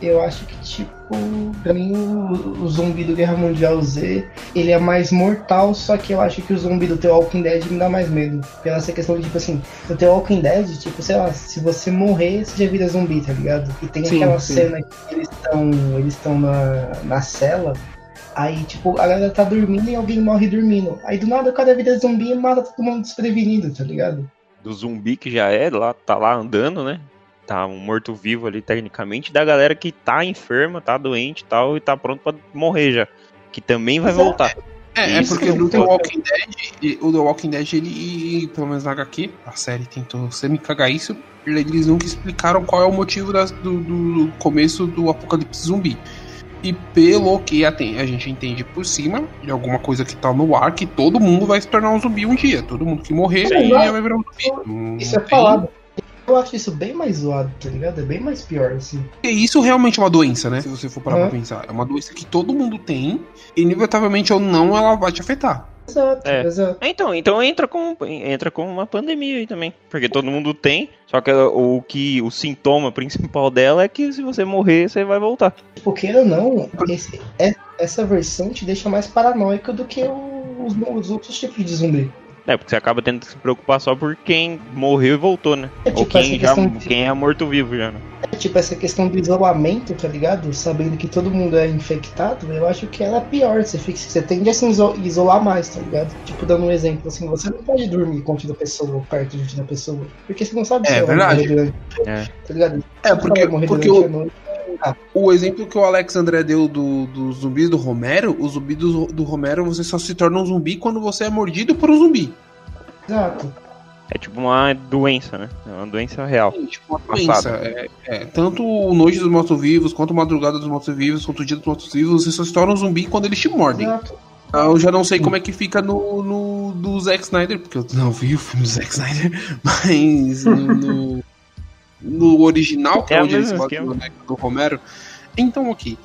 eu acho que, tipo, pra mim, o, o zumbi do Guerra Mundial Z, ele é mais mortal, só que eu acho que o zumbi do The Walking Dead me dá mais medo. Pela essa questão de, tipo assim, no The Walking Dead, tipo, sei lá, se você morrer, você já vira zumbi, tá ligado? E tem Sim, aquela sim. cena que eles estão eles estão na, na cela, aí, tipo, a galera tá dormindo e alguém morre dormindo. Aí, do nada, o cara vira zumbi e mata todo mundo desprevenido, tá ligado? do zumbi que já é, lá, tá lá andando, né? Tá um morto-vivo ali, tecnicamente, da galera que tá enferma, tá doente e tal, e tá pronto pra morrer já. Que também vai Exato. voltar. É, é Isso porque que no eu The. Walking Dead, e- o The Walking Dead, ele, pelo menos na HQ, a série tentou semi cagar isso, eles nunca explicaram qual é o motivo das- do, do- começo do apocalipse zumbi. E pelo que a, tem- a gente entende por cima, de alguma coisa que tá no ar, que todo mundo vai se tornar um zumbi um dia. Todo mundo que morrer já vai virar um zumbi. Isso é tem- falado. Eu acho isso bem mais zoado, tá ligado? É bem mais pior, assim. E isso realmente é uma doença, né? Se você for parar É. pra pensar. É uma doença que todo mundo tem, e inevitavelmente ou não, ela vai te afetar. Exato, É. exato. Então, então entra com entra com uma pandemia aí também, porque todo mundo tem, só que o que o sintoma principal dela é que se você morrer, você vai voltar. Tipo, queira ou não, esse- é- essa versão te deixa mais paranoico do que os, os outros tipos de zumbi. É, porque você acaba tendo que se preocupar só por quem morreu e voltou, né? É Ou tipo quem, essa já, de- quem é morto-vivo já, né? É tipo essa questão do isolamento, tá ligado? Sabendo que todo mundo é infectado, eu acho que ela é pior. Você, fica, você tende a se iso- isolar mais, tá ligado? Tipo, dando um exemplo, assim, você não pode dormir com outra pessoa, ou perto de outra pessoa. Porque você não sabe É se ela vai verdade. morrer durante É. Tá ligado? É, porque, Vai morrer porque durante a o, o exemplo que o Alex André deu do- dos zumbis do Romero, o zumbi do, do Romero, você só se torna um zumbi quando você é mordido por um zumbi. Exato. É tipo uma doença, né? É uma doença real. É, tipo uma doença. É, é, tanto o Noite dos Mortos-Vivos, quanto a Madrugada dos Mortos-Vivos, quanto o Dia dos Mortos-Vivos, você só se torna um zumbi quando eles te mordem. Exato. Ah, Eu já não sei como é que fica no, no do Zack Snyder, porque eu não vi o filme do Zack Snyder, mas no, no, no original, que é, É onde eles fazem esquema. o boneco do Romero. Então, ok.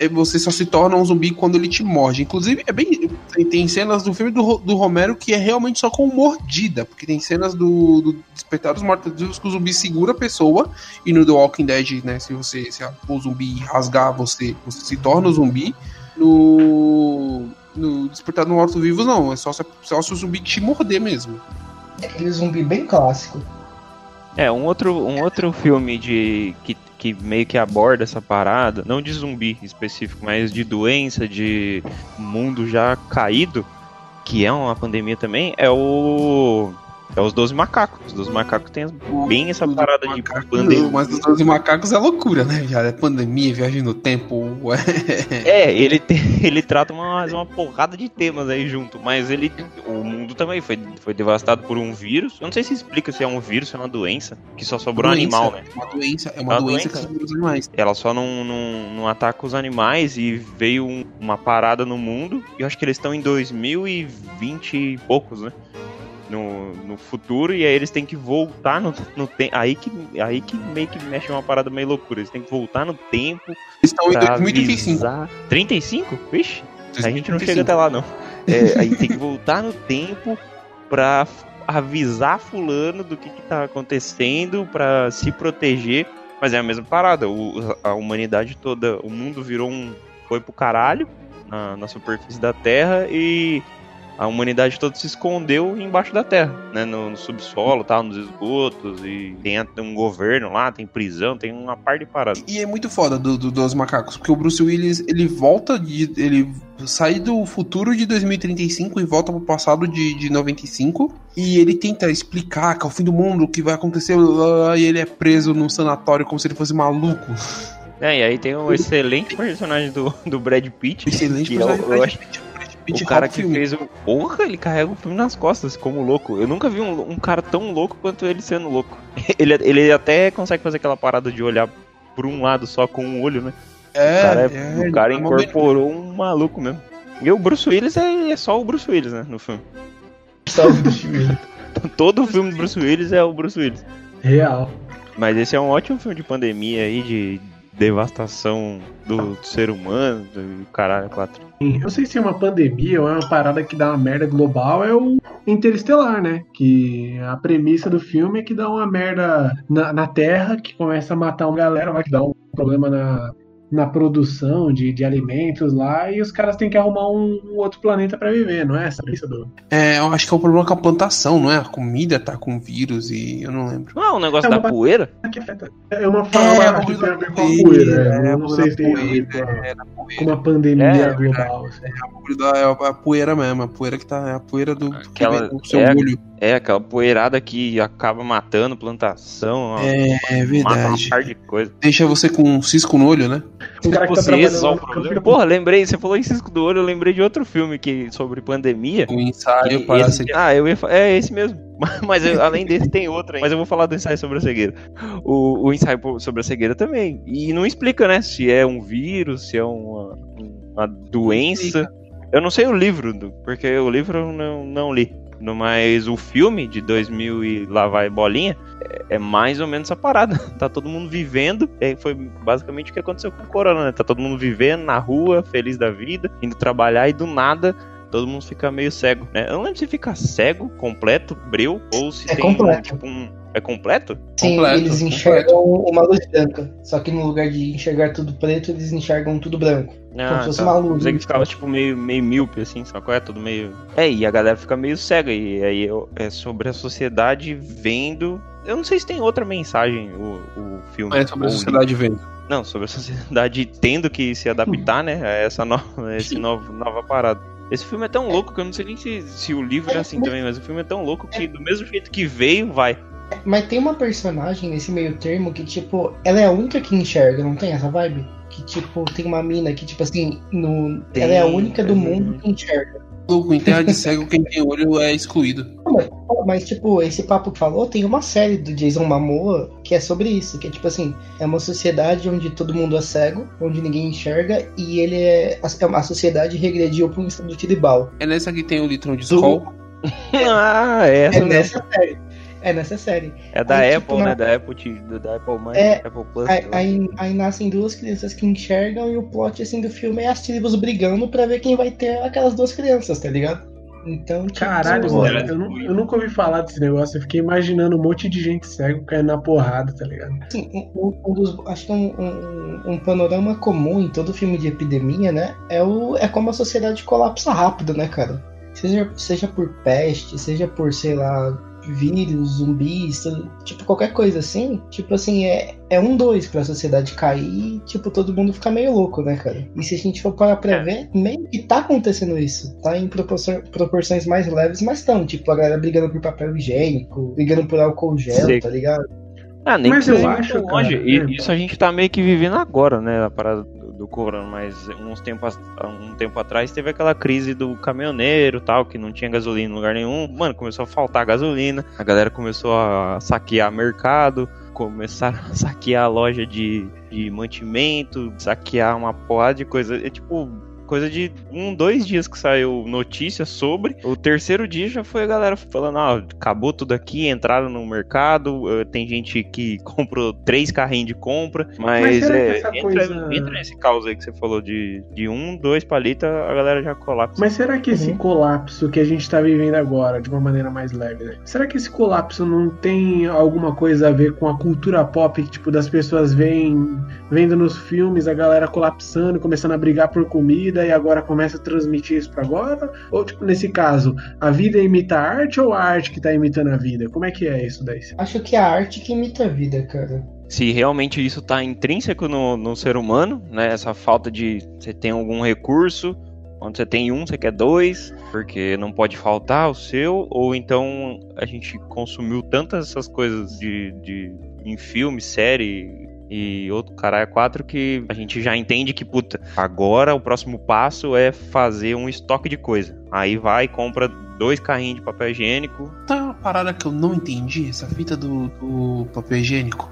É, Você só se torna um zumbi quando ele te morde. Inclusive, é bem. Tem, tem cenas do filme do, do Romero que é realmente só com mordida. Porque tem cenas do, do Despertar dos Mortos-Vivos que o zumbi segura a pessoa. E no The Walking Dead, né? Se você se a- o zumbi rasgar você, você se torna um zumbi. No. No Despertar dos Mortos-Vivos, não. É só se, só se o zumbi te morder mesmo. Aquele zumbi bem clássico. É, um outro, um outro filme de que, que meio que aborda essa parada, não de zumbi específico, mas de doença, de mundo já caído, que é uma pandemia também, é o. É os 12 macacos. Os 12 macacos tem bem essa parada de pandemia. Mas os 12 macacos é loucura, né? Já é pandemia, viagem no tempo. É. É, ele, tem, ele trata uma, uma porrada de temas aí junto, mas ele. O mundo também foi, foi devastado por um vírus. Eu não sei se explica se é um vírus, se é uma doença, que só sobrou um Doença, animal, né? Uma doença, é uma É uma doença, doença. que segura os animais. Ela só não, não, não ataca os animais e veio um- uma parada no mundo. E eu acho que eles estão em 2020 e poucos, né? No, no futuro, e aí eles têm que voltar no, no tempo. Aí que, aí que meio que mexe uma parada meio loucura. Eles têm que voltar no tempo. Eles estão em pra 2035. avisar- 35? Vixe, a gente não 2035. chega até lá, não. É, aí tem que voltar no tempo pra avisar fulano do que, que tá acontecendo, pra se proteger. Mas é a mesma parada. o- a humanidade toda, o mundo virou um. foi pro caralho na, na superfície da Terra e a humanidade toda se escondeu embaixo da terra, né? No, no subsolo, tal, nos esgotos, e tem até um governo lá, tem prisão, tem uma par de paradas. E é muito foda do, do- dos macacos, porque o Bruce Willis ele volta de. ele sai do futuro de 2035 e volta pro passado de, de 95. E ele tenta explicar que é o fim do mundo, o que vai acontecer, e ele é preso num sanatório como se ele fosse maluco. É, e aí tem um excelente personagem do, do Brad Pitt. Excelente que é personagem. eu acho- Brad Pitt o cara que filme. fez o. Porra, ele carrega o filme nas costas, como louco. Eu nunca vi um, um cara tão louco quanto ele sendo louco. Ele, ele até consegue fazer aquela parada de olhar por um lado só com um olho, né? É, o cara, é- é, o cara é incorporou um maluco mesmo. E o Bruce Willis é, é só o Bruce Willis, né? No filme. Salve do time. Todo o filme do Bruce Willis é o Bruce Willis. Real. Mas esse é um ótimo filme de pandemia aí, de devastação do, do ser humano, do caralho, quatro. Eu não sei se é uma pandemia ou é uma parada que dá uma merda global, é o Interestelar, né? Que a premissa do filme é que dá uma merda na, na Terra, que começa a matar uma galera, vai que dá um problema na, na produção de, de alimentos lá, e os caras têm que arrumar um, um outro planeta pra viver, não é essa premissa do. É, eu acho que é o problema com a plantação, não é? A comida tá com vírus e eu não lembro. Não é um negócio É da uma- poeira? que afeta. É uma fala que tem a ver com a poeira. né? Eu não sei se tem a ver com, a- É, com uma pandemia É, global. assim. O É a poeira mesmo, a poeira que tá. É a poeira do, Aquela- do seu é, olho. É, aquela poeirada que acaba matando plantação, É, é mata uma verdade. par de coisa. Deixa você com um cisco no olho, né? Um cara que tá trabalhando o problema. Porra, lembrei, você falou em cisco do olho, eu lembrei de outro filme que, sobre pandemia. Um ensaio que para esse-. Ah, eu ia É esse mesmo. Mas eu- além desse tem outro aí. Mas eu vou falar do ensaio sobre a cegueira. O, o ensaio sobre a cegueira também. E não explica, né? Se é um vírus, se é uma, uma doença. Eu não sei o livro, porque o livro eu não, não li. Mas o filme de 2000 e lá vai bolinha é, é mais ou menos essa parada. Tá todo mundo vivendo. É, foi basicamente o que aconteceu com o corona, né? Tá todo mundo vivendo na rua, feliz da vida, indo trabalhar e do nada todo mundo fica meio cego, né? Eu não lembro se fica cego, completo, breu, ou se É tem completo. tipo um. É completo? Sim, Completo, eles completo. enxergam uma luz branca. Só que no lugar de enxergar tudo preto, eles enxergam tudo branco. Como se fosse uma luz. Pensei que ficava tipo meio, meio míope, assim, só que é tudo meio. É, e a galera fica meio cega. E aí é sobre a sociedade vendo. Eu não sei se tem outra mensagem o, o filme. É sobre a sociedade vendo. Não, sobre a sociedade tendo que se adaptar, né? A essa nova, esse novo, nova parada. Esse filme é tão louco que eu não sei nem se, se o livro é assim também, mas o filme é tão louco que do mesmo jeito que veio, vai. Mas tem uma personagem nesse meio termo que, tipo, ela é a única que enxerga, não tem essa vibe? Que, tipo, tem uma mina que, tipo assim, no... ela é a Tem, única do é mundo que enxerga. Louco, em terra de cego, quem tem olho é excluído. Não, mas mas, tipo, esse papo que falou, tem uma série do Jason Momoa que é sobre isso, que é tipo assim, é uma sociedade onde todo mundo é cego, onde ninguém enxerga, e ele é. A, a sociedade regrediu para um estado tribal. É nessa que tem o litrão de Skol. ah, essa É mesmo. nessa série. É nessa série. É da Aí, Apple, tipo, né? na- Da Apple, da Apple Mãe, É, Apple Plus. Aí, aí, aí nascem duas crianças que enxergam e o plot assim do filme é as tribos brigando pra ver quem vai ter aquelas duas crianças, tá ligado? Então, tipo, Caralho, pô, mano, eu, eu nunca ouvi falar desse negócio. Eu fiquei imaginando um monte de gente cego caindo na porrada, tá ligado? assim, um, um dos, acho que um, um, um panorama comum em todo filme de epidemia, né? É, o, é como a sociedade colapsa rápido, né, cara? Seja, seja por peste, seja por, sei lá, vírus, zumbis, tudo- tipo, qualquer coisa assim. Tipo assim, é, é um dois pra sociedade cair e, tipo, todo mundo ficar meio louco, né, cara? E se a gente for parar pra ver, meio que tá acontecendo isso. Tá em proporções mais leves, mas estão. Tipo, a galera brigando por papel higiênico, brigando por álcool gel, Sei. tá ligado? Ah, nem Mas eu acho, longe. cara, E é. Isso a gente tá meio que vivendo agora, né? A parada do, do corona. Mas uns tempos, um tempo atrás teve aquela crise do caminhoneiro tal, que não tinha gasolina em lugar nenhum. Mano, começou a faltar gasolina. A galera começou a saquear mercado. Começaram a saquear a loja de, de mantimento, saquear uma porrada de coisa. É tipo. Coisa de um, dois dias que saiu notícia sobre. O terceiro dia já foi a galera falando: ah, acabou tudo aqui, entraram no mercado. eh, Tem gente que comprou três carrinhos de compra. Mas, Mas é, entra, coisa- entra nesse caos aí que você falou de, de um, dois palitos, a galera já colapsa. Mas será que esse Uhum. colapso que a gente tá vivendo agora, de uma maneira mais leve, né? Será que esse colapso não tem alguma coisa a ver com a cultura pop, que, tipo, das pessoas veem, vendo nos filmes a galera colapsando, começando a brigar por comida e agora começa a transmitir isso pra agora? Ou, tipo, nesse caso, a vida imita a arte ou a arte que tá imitando a vida? Como é que é isso daí? Acho que é a arte que imita a vida, cara. se realmente isso está intrínseco no, no ser humano, né? Essa falta de você tem algum recurso, quando você tem um, você quer dois, porque não pode faltar o seu, ou então a gente consumiu tantas essas coisas de, de em filme, série e outro caralho quatro que a gente já entende que puta, agora o próximo passo é fazer um estoque de coisa. Aí vai e compra dois carrinhos de papel higiênico, Tá uma parada que eu não entendi, essa fita do, do papel higiênico.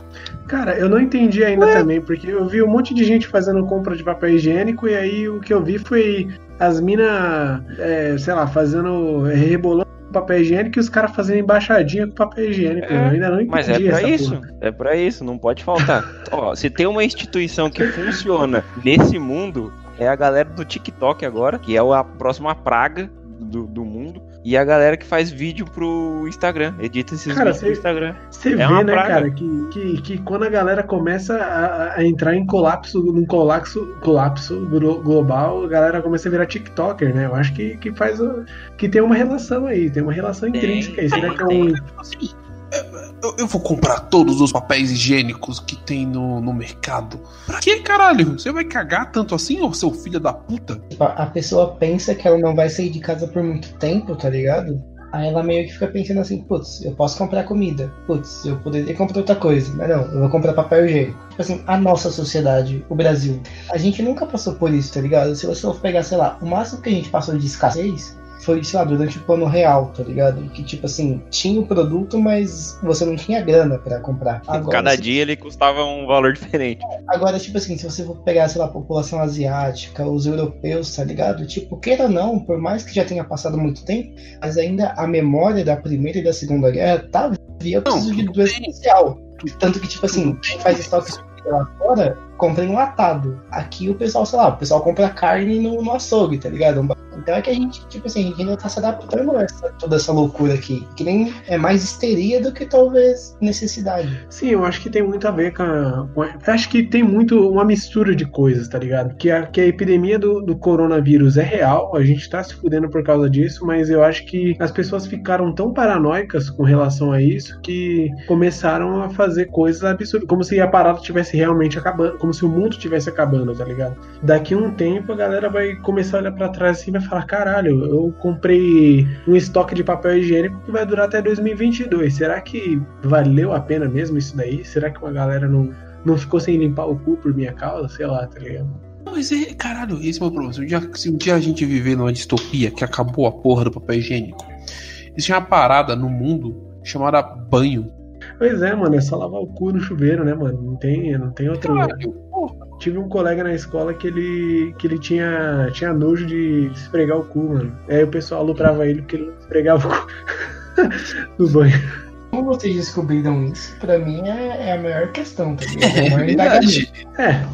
Cara, eu não entendi ainda também, porque eu vi um monte de gente fazendo compra de papel higiênico e aí o que eu vi foi as minas, é, sei lá, fazendo. rebolando papel higiênico e os caras fazendo embaixadinha com papel higiênico. É, eu ainda não entendi Mas é pra isso, porra. é pra isso, não pode faltar. Ó, se tem uma instituição que funciona nesse mundo, é a galera do TikTok agora, que é a próxima praga do, do mundo, e a galera que faz vídeo pro Instagram, edita esses Cara, vídeos pro você- Instagram. Você É vê, uma né, praga. cara, que, que, que quando a galera começa a, a entrar em colapso, num colapso, colapso glo- global, a galera começa a virar TikToker, né? Eu acho que, que faz o- que tem uma relação aí, tem uma relação intrínseca aí. Será que é um. Eu, eu vou comprar todos os papéis higiênicos que tem no, no mercado. Pra que, caralho? Você vai cagar tanto assim, ô seu filho da puta? A pessoa pensa que ela não vai sair de casa por muito tempo, tá ligado? Aí ela meio que fica pensando assim, putz, eu posso comprar comida. Putz, eu poderia comprar outra coisa. Mas não, eu vou comprar papel higiênico. Tipo assim, a nossa sociedade, o Brasil, a gente nunca passou por isso, tá ligado? Se você for pegar, sei lá, o máximo que a gente passou de escassez foi, sei lá, durante o plano real, tá ligado? Que tipo assim, tinha o produto, mas você não tinha grana pra comprar. Agora, Cada dia ele custava um valor diferente. Agora, tipo assim, se você for pegar, sei lá, a população asiática, os europeus, tá ligado? Tipo, queira ou não, por mais que já tenha passado muito tempo, mas ainda a memória da Primeira e da Segunda Guerra tá via preciso de tudo doença bem. social. Tanto que, tipo assim, quem faz estoque lá fora, compra enlatado. Aqui o pessoal, sei lá, o pessoal compra carne no, no açougue, tá ligado? Então é que a gente, tipo assim, a gente ainda tá se adaptando a essa, toda essa loucura aqui. Que nem é mais histeria do que talvez necessidade. Sim, eu acho que tem muito a ver com a. acho que tem muito uma mistura de coisas, tá ligado? Que a, que a epidemia do, do coronavírus é real, a gente tá se fudendo por causa disso, mas eu acho que as pessoas ficaram tão paranoicas com relação a isso que começaram a fazer coisas absurdas, como se a parada tivesse realmente acabando, como se o mundo tivesse acabando, tá ligado? Daqui a um tempo a galera vai começar a olhar pra trás assim e vai falar: caralho, eu comprei um estoque de papel higiênico que vai durar até 2022. Será que valeu a pena mesmo isso daí? Será que uma galera não, não ficou sem limpar o cu por minha causa? Sei lá, tá ligado? Mas é, caralho, esse é o meu problema. Se um, dia, se um dia a gente viver numa distopia que acabou a porra do papel higiênico, Existe uma parada no mundo chamada banho. Pois é, mano, é só lavar o cu no chuveiro, né, mano? Não tem, não tem outro. Caralho, porra. Tive um colega na escola que ele, que ele tinha, tinha nojo de esfregar o cu, mano. Aí o pessoal aloprava ele porque ele não esfregava o cu no banho. Como vocês descobriram isso, pra mim é, é a melhor questão, tá ligado? É maior verdade. É,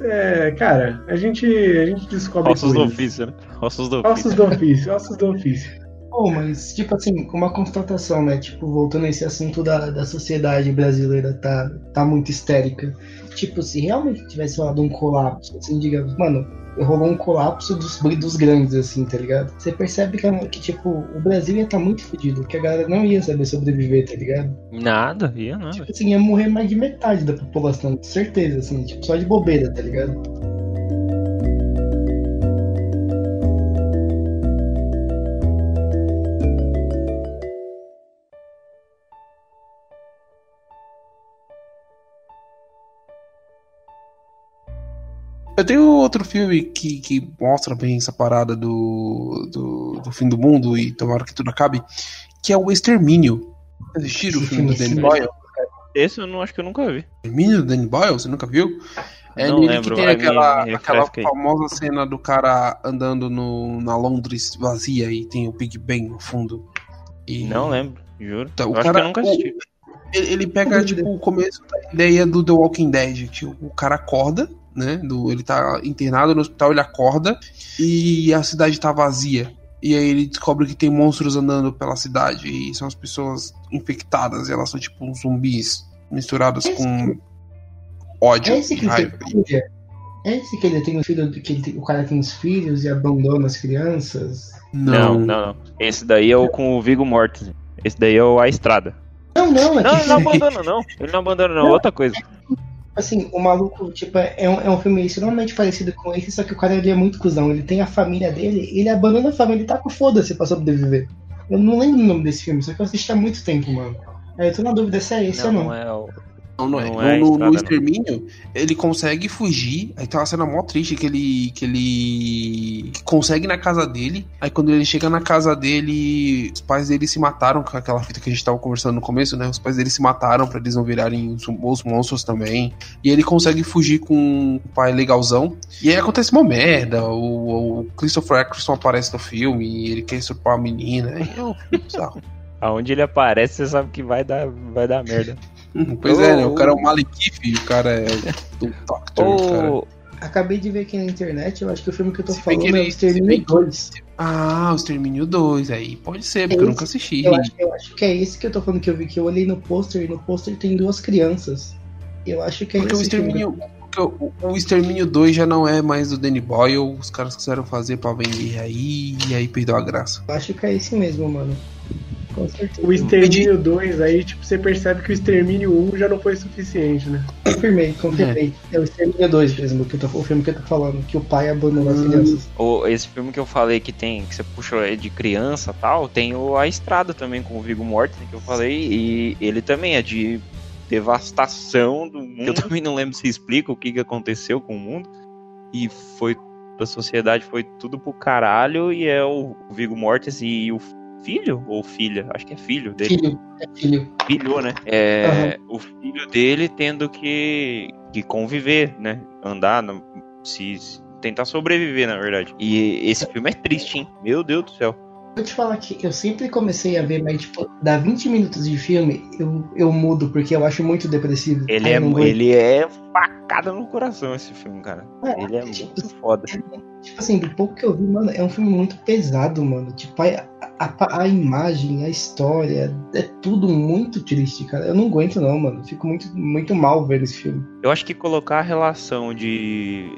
é, cara, a gente, a gente descobre Ossos do ofício, né? Ossos do ofício. Ossos do ofício, ossos do ofício. Pô, mas, tipo assim, uma constatação, né? Tipo, voltando a esse assunto da, da sociedade brasileira tá, tá muito histérica. Tipo, se realmente tivesse rolado um colapso, assim, digamos, mano, rolou um colapso dos, dos grandes, assim, tá ligado? Você percebe que, que, tipo, o Brasil ia estar tá muito fodido, que a galera não ia saber sobreviver, tá ligado? Nada, ia nada. Tipo assim, ia morrer mais de metade da população, com certeza, assim, tipo, só de bobeira, tá ligado? Eu tenho outro filme que, que mostra bem essa parada do, do, do fim do mundo e tomara que tudo acabe, que é o Extermínio. Assistiram o Esse filme do Danny sim. Boyle? Esse eu não acho que eu nunca vi. Extermínio do Danny Boyle? Você nunca viu? É Não lembro, que tem aquela, me aquela aí. famosa cena do cara andando no, na Londres vazia e tem o Big Ben no fundo. E- Não lembro, juro. Então, o cara- que eu nunca assisti. Ele, ele pega, tipo, o começo da ideia do The Walking Dead, que o, o cara acorda, né? Do, ele tá internado no hospital, ele acorda e a cidade tá vazia. E aí ele descobre que tem monstros andando pela cidade e são as pessoas infectadas, e elas são tipo uns zumbis misturadas Esse com ódio É esse e que raiva. tem? É esse que ele tem o filho, que ele tem- o cara tem os filhos e abandona as crianças? Não, não, não. Esse daí é o com o Vigo Mortensen. Esse daí é o A Estrada. Não, não, é Não, que ele não abandona, não. Ele não abandona, não. Não. Outra coisa. Assim, o maluco, tipo, é um, é um filme extremamente parecido com esse, só que o cara ele é muito cuzão. Ele tem a família dele, ele abandona a família e tá com foda-se pra sobreviver. Eu não lembro o nome desse filme, só que eu assisti há muito tempo, mano. Aí eu tô na dúvida se é esse Não, ou não. não é o. Não, não é. Não No- é no, no extermínio, ele consegue fugir. Aí tem uma cena mó triste que ele. que ele consegue ir na casa dele. Aí quando ele chega na casa dele, os pais dele se mataram com aquela fita que a gente tava conversando no começo, né? Os pais dele se mataram pra eles não virarem os, os monstros também. E ele consegue fugir com o pai legalzão. E aí acontece uma merda. O, o Christopher Eccleston aparece no filme e ele quer estuprar a menina. É um filme bizarro. Aonde ele aparece, você sabe que vai dar, vai dar merda. Hum, Pois é, né? O cara é o Malekith o cara é o Doctor. cara. Ô, Acabei de ver aqui na internet, eu acho que o filme que eu tô Se falando é o Extermínio se bem que- 2. Ah, o Extermínio 2, aí pode ser, porque eu Esse- nunca assisti. Eu acho, eu acho que é esse que eu tô falando que eu vi, que eu olhei no pôster e no pôster tem duas crianças. Eu acho que é Porque o esse filme. Extermínio, porque o, o Extermínio 2 já não é mais do Danny Boyle, os caras quiseram fazer pra vender aí, e aí perdeu a graça. Eu acho que é esse mesmo, mano. Com certeza. O Extermínio 2, aí, tipo, você percebe que o Extermínio 1 já não foi suficiente, né? Confirmei, confirmei. É, o Extermínio 2 mesmo, que eu tô, o filme que eu tô falando, que o pai abandona as Hum. crianças. ô, esse filme que eu falei que tem, que você puxou aí de criança e tal, tem o A Estrada também com o Vigo Mortensen que eu falei, e ele também é de devastação do mundo. Eu também não lembro se explica o que, que aconteceu com o mundo. E foi. A sociedade foi tudo pro caralho. E é o Vigo Mortensen e o filho, ou filha, acho que é filho dele. Filho, é filho. filho, né? É, O filho dele tendo que, que conviver, né? Andar, no- se, se- tentar sobreviver, na verdade. E esse filme é triste, hein? Meu Deus do céu. Vou te falar que eu sempre comecei a ver, mas tipo, dá 20 minutos de filme, eu, eu mudo, porque eu acho muito depressivo. Ele é, ele é facada no coração, esse filme, cara. É, Ele é tipo, muito foda. Tipo assim, do pouco que eu vi, mano, é um filme muito pesado, mano. Tipo, a, a, a imagem, a história, é tudo muito triste, cara. Eu não aguento, não, mano. Fico muito, muito mal vendo esse filme. Eu acho que colocar a relação de.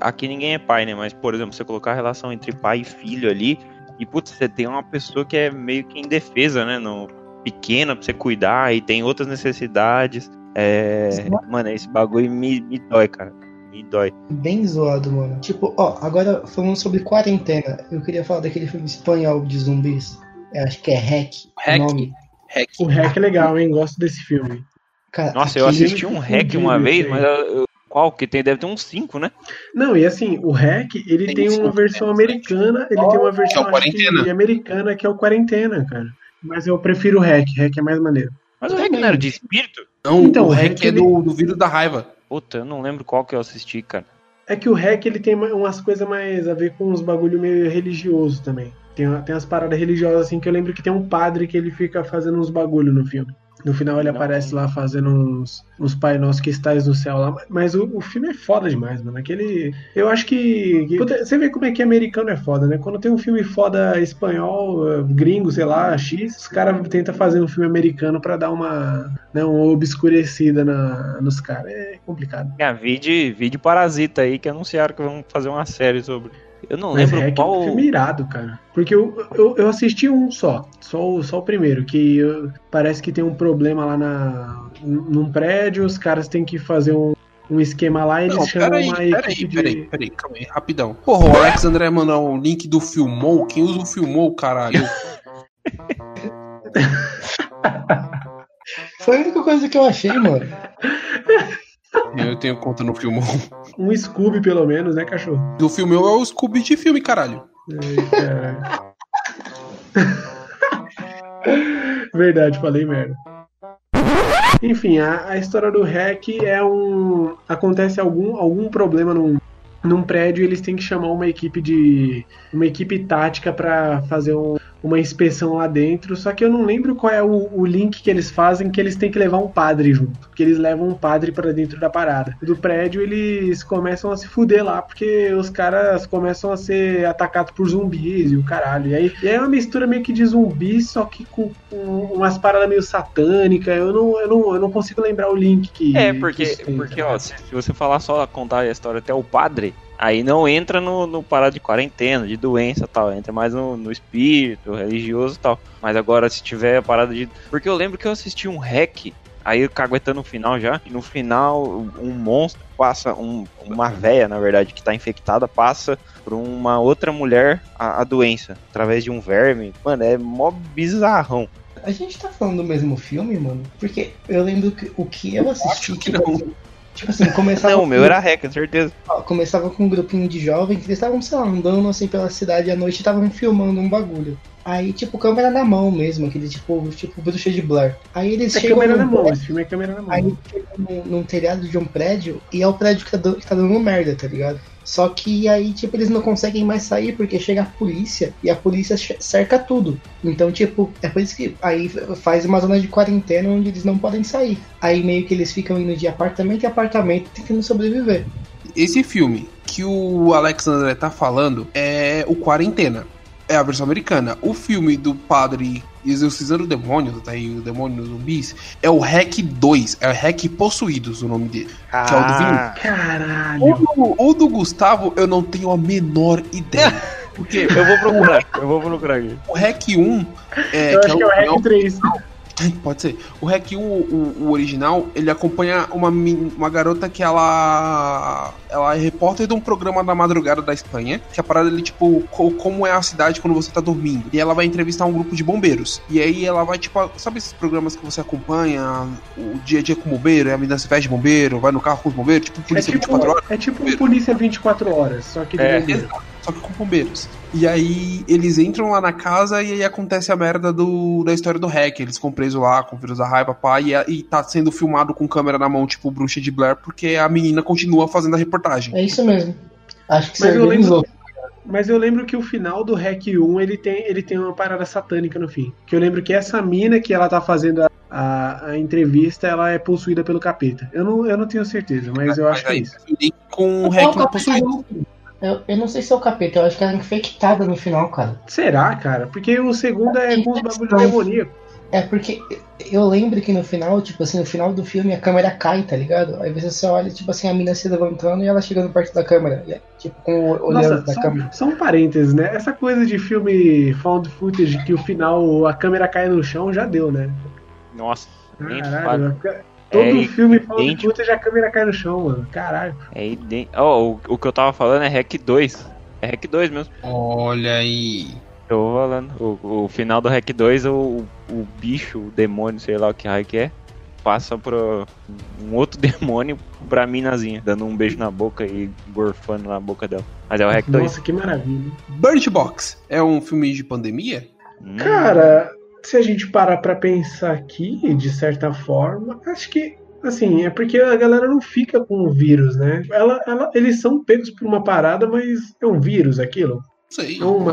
Aqui ninguém é pai, né? Mas, por exemplo, você colocar a relação entre pai e filho ali. E, putz, você tem uma pessoa que é meio que indefesa, né? No, pequena pra você cuidar e tem outras necessidades. É. Mano, esse bagulho me, me dói, cara. Me dói. Bem zoado, mano. Tipo, ó, agora falando sobre quarentena, eu queria falar daquele filme espanhol de zumbis. Eu acho que é Hack. Hack? O nome. Hack. O Hack é legal, hein? Gosto desse filme. Cara, Nossa, eu assisti um hack uma fudido, vez, mas eu- eu- qual? Que tem, deve ter uns 5, né? Não, e assim, o Hack, ele Tem tem, sim, uma versão americana, ele tem uma versão Que é que, americana que é o Quarentena, cara. Mas eu prefiro o Hack. Hack é mais maneiro. Mas o Hack não era de espírito? Não, Então, o o REC REC, é ele- do, do vírus da raiva. Puta, eu não lembro qual que eu assisti, cara. É que o Hack ele tem ma- umas coisas mais a ver com uns bagulho meio religioso também. Tem, tem umas paradas religiosas assim que eu lembro que tem um padre que ele fica fazendo uns bagulho no filme. No final ele Não. aparece lá fazendo uns, uns Pai Nosso que estais no céu lá. Mas o, o filme é foda demais, mano. Aquele. Eu acho que. que- Puta, Você vê como é que americano é foda, né? Quando tem um filme foda espanhol, eh, gringo, sei lá, X, os caras tentam fazer um filme americano pra dar uma. Né, uma obscurecida na, nos caras. É complicado. Ah, vídeo, vídeo Parasita aí que anunciaram que vão fazer uma série sobre. Eu não Mas lembro Hack é qual. um filme irado, cara. Porque eu, eu, eu assisti um só, só o, só o primeiro, que eu- parece que tem um problema lá na, num prédio, os caras têm que fazer um, um esquema lá e eles Não, chamam peraí, uma peraí, equipe peraí, de... peraí, calma aí, rapidão. Porra, o Alex André mandou o link do Filmou. Quem usa o Filmou, caralho? Foi a única coisa que eu achei, mano. Eu tenho conta no Filmou. Um Scooby, pelo menos, né, cachorro? O Filmou é o Scooby de filme, caralho. Ai, caralho. Verdade, falei merda. Enfim, a, a história do hack é um. Acontece algum, algum problema num, num prédio e eles têm que chamar uma equipe de. uma equipe tática pra fazer um- uma inspeção lá dentro. Só que eu não lembro qual é o, o link que eles fazem que eles têm que levar um padre junto. Que eles levam um padre pra dentro da parada. Do prédio eles começam a se fuder lá, porque os caras começam a ser atacados por zumbis e o caralho. E aí, e aí é uma mistura meio que de zumbi, só que com, com umas paradas meio satânicas. Eu não, eu, não, eu não consigo lembrar o link que. É, que porque, tem, porque tá ó, se, se você falar só contar a história até o padre, aí não entra no, no parada de quarentena, de doença e tal, entra mais no, no espírito, religioso e tal. Mas agora, se tiver a parada de. Porque eu lembro que eu assisti um hack, aí caguetando no final já, e no final um monstro passa, um, uma véia, na verdade, que tá infectada, passa por uma outra mulher a, a doença, através de um verme. Mano, é mó bizarrão. A gente tá falando do mesmo filme, mano? Porque eu lembro que o que eu assisti. Acho que tipo, não. Tipo assim, começava, Não, o com, meu era hack, com certeza. começava com um grupinho de jovens que eles estavam, sei lá, andando assim pela cidade à noite e estavam filmando um bagulho. Aí, tipo, câmera na mão mesmo, aquele tipo, tipo bruxa de Blair. Aí eles É chegam câmera na mão, prédio, esse filme é câmera na mão. Aí chegam num, num telhado de um prédio e é o prédio que tá, dando- que tá dando merda, tá ligado? Só que aí, tipo, eles não conseguem mais sair porque chega a polícia e a polícia cerca tudo. Então, tipo, é por isso que aí faz uma zona de quarentena onde eles não podem sair. Aí meio que eles ficam indo de apartamento em apartamento tentando sobreviver. Esse filme que o Alex André tá falando é o Quarentena. É a versão americana. O filme do padre exorcizando o demônio, tá aí o demônio nos zumbis, é o Hack 2. É o Hack Possuídos o nome dele. Que é o do Vini. Caralho. O do, o do Gustavo, eu não tenho a menor ideia. Porque Eu vou procurar, eu vou procurar aqui. o Hack 1 é, eu que acho que é o é Hack 3. Pode ser. O Hack 1, o, o original, ele acompanha uma, uma garota que ela. Ela é repórter de um programa da madrugada da Espanha. Que a parada ali, tipo, co- como é a cidade quando você tá dormindo. E ela vai entrevistar um grupo de bombeiros. E aí ela vai, tipo, sabe esses programas que você acompanha o dia a dia com o bombeiro? E a menina se veste de bombeiro, vai no carro com os bombeiros, tipo É polícia tipo, 24 horas. é tipo um Polícia 24 Horas, só que de É. bombeiro. Só que com bombeiros. E aí eles entram lá na casa e aí acontece a merda do, da história do hack. Eles ficam presos lá com o vírus da raiva, pá, e, e tá sendo filmado com câmera na mão, tipo bruxa de Blair, porque a menina continua fazendo a reportagem. É isso mesmo. Acho que você Mas eu organizou. Mas eu lembro que o final do Hack 1 ele tem, ele tem uma parada satânica no fim. Que eu lembro que essa mina que ela tá fazendo a, a, a entrevista, ela é possuída pelo capeta. Eu não, eu não tenho certeza, mas eu acho que é isso. link com o É hack capeta possuído. Eu, eu não sei se é o capeta, eu acho que ela é infectada no final, cara. Será, cara? Porque o segundo é com os bagulho demoníaco. É porque eu lembro que no final, tipo assim, no final do filme a câmera cai, tá ligado? Aí você só olha, tipo assim, a mina se levantando e ela chegando perto da câmera. é, Tipo, com o olhando Nossa, da só, câmera. só um parênteses, né? Essa coisa de filme found footage que o final a câmera cai no chão já deu, né? Nossa. Caralho, todo É filme found idêntico. footage a câmera cai no chão, mano. Caralho. É idêntico. Ó, o, o que eu tava falando é Hack 2. É Hack 2 mesmo. Olha aí. Tô falando. O, o final do Hack 2, o, o bicho, o demônio, sei lá o que raio que é, passa pro um outro demônio pra minazinha, dando um beijo na boca e gorfando na boca dela. Mas é o Hack 2. Nossa, que maravilha. Bird Box é um filme de pandemia? Hum, Cara, se a gente parar pra pensar aqui, de certa forma, acho que Assim, é porque a galera não fica com o vírus, né? Ela, ela, eles são pegos por uma parada, mas é um vírus aquilo. Sei. É uma.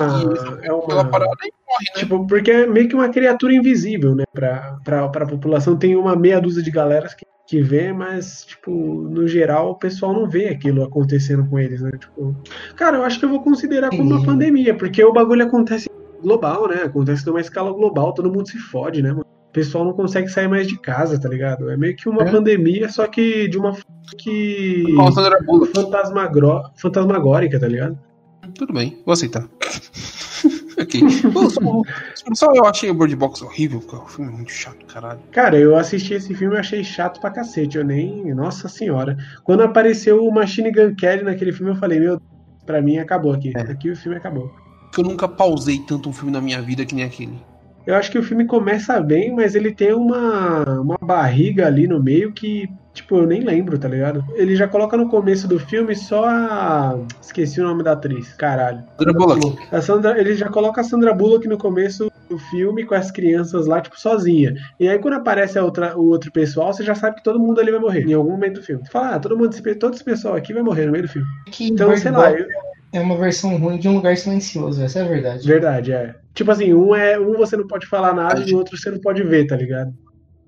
É Aquela uma parada e morre, né? tipo, porque é meio que uma criatura invisível, né? Pra, pra, pra população. Tem uma meia dúzia de galeras que, que vê, mas, tipo, no geral, o pessoal não vê aquilo acontecendo com eles, né? Tipo, cara, eu acho que eu vou considerar como uma Sim. pandemia, porque o bagulho acontece global, né? Acontece numa escala global, todo mundo se fode, né, mano? O pessoal não consegue sair mais de casa, tá ligado? É meio que uma É. pandemia, só que de uma que. Fantasmagro... fantasmagórica, tá ligado? Tudo bem, vou aceitar. ok. Só, só eu achei o Bird Box horrível, cara. O filme é muito chato, caralho. Cara, eu assisti esse filme e achei chato pra cacete. Eu nem. Nossa senhora. Quando apareceu o Machine Gun Kelly naquele filme, eu falei, meu, pra mim acabou aqui. É. Aqui o filme acabou. Porque eu nunca pausei tanto um filme na minha vida que nem aquele. Eu acho que o filme começa bem, mas ele tem uma, uma barriga ali no meio que, tipo, eu nem lembro, tá ligado? Ele já coloca no começo do filme só a. Esqueci o nome da atriz, caralho. Sandra Bullock. A Sandra, ele já coloca a Sandra Bullock no começo do filme com as crianças lá, tipo, sozinha. E aí quando aparece a outra, o outro pessoal, você já sabe que todo mundo ali vai morrer, em algum momento do filme. Você fala, ah, todo mundo, esse- todo esse pessoal aqui vai morrer no meio do filme. Que Então, sei lá, eu- é uma versão ruim de um lugar silencioso, essa é a verdade. verdade, é. Tipo assim, um é um você não pode falar nada e o outro você não pode ver, tá ligado?